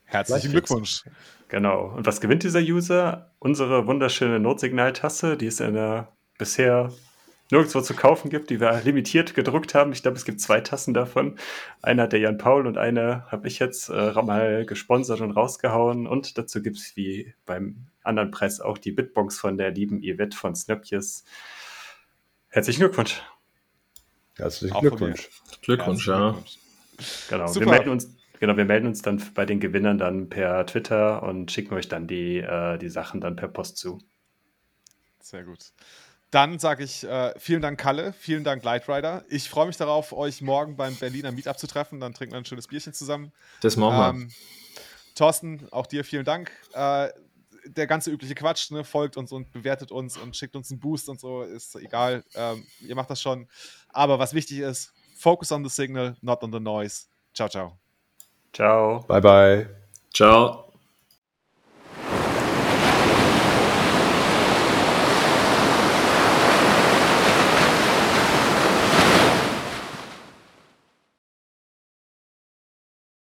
Speaker 2: Herzlichen Bleichfix. Glückwunsch.
Speaker 1: Genau. Und was gewinnt dieser User? Unsere wunderschöne Notsignaltasse, die ist in der bisher nirgendwo zu kaufen gibt, die wir limitiert gedruckt haben. Ich glaube, es gibt zwei Tassen davon. Eine hat der Jan Paul und eine habe ich jetzt äh, mal gesponsert und rausgehauen. Und dazu gibt es wie beim anderen Preis auch die Bitbox von der lieben Yvette von Snöpjes. Herzlichen Glückwunsch.
Speaker 4: Herzlichen Glückwunsch.
Speaker 3: Glückwunsch, ja. Glückwunsch.
Speaker 1: Genau, Super. wir melden uns Genau, wir melden uns dann bei den Gewinnern dann per Twitter und schicken euch dann die, äh, die Sachen dann per Post zu.
Speaker 2: Sehr gut. Dann sage ich äh, vielen Dank, Kalle, vielen Dank, Lightrider. Ich freue mich darauf, euch morgen beim Berliner Meetup zu treffen. Dann trinken wir ein schönes Bierchen zusammen.
Speaker 3: Das machen wir. Ähm,
Speaker 2: Thorsten, auch dir vielen Dank. Äh, der ganze übliche Quatsch, ne, folgt uns und bewertet uns und schickt uns einen Boost und so, ist egal. Ähm, ihr macht das schon. Aber was wichtig ist, focus on the signal, not on the noise. Ciao, ciao.
Speaker 1: Ciao.
Speaker 4: Bye, bye.
Speaker 3: Ciao.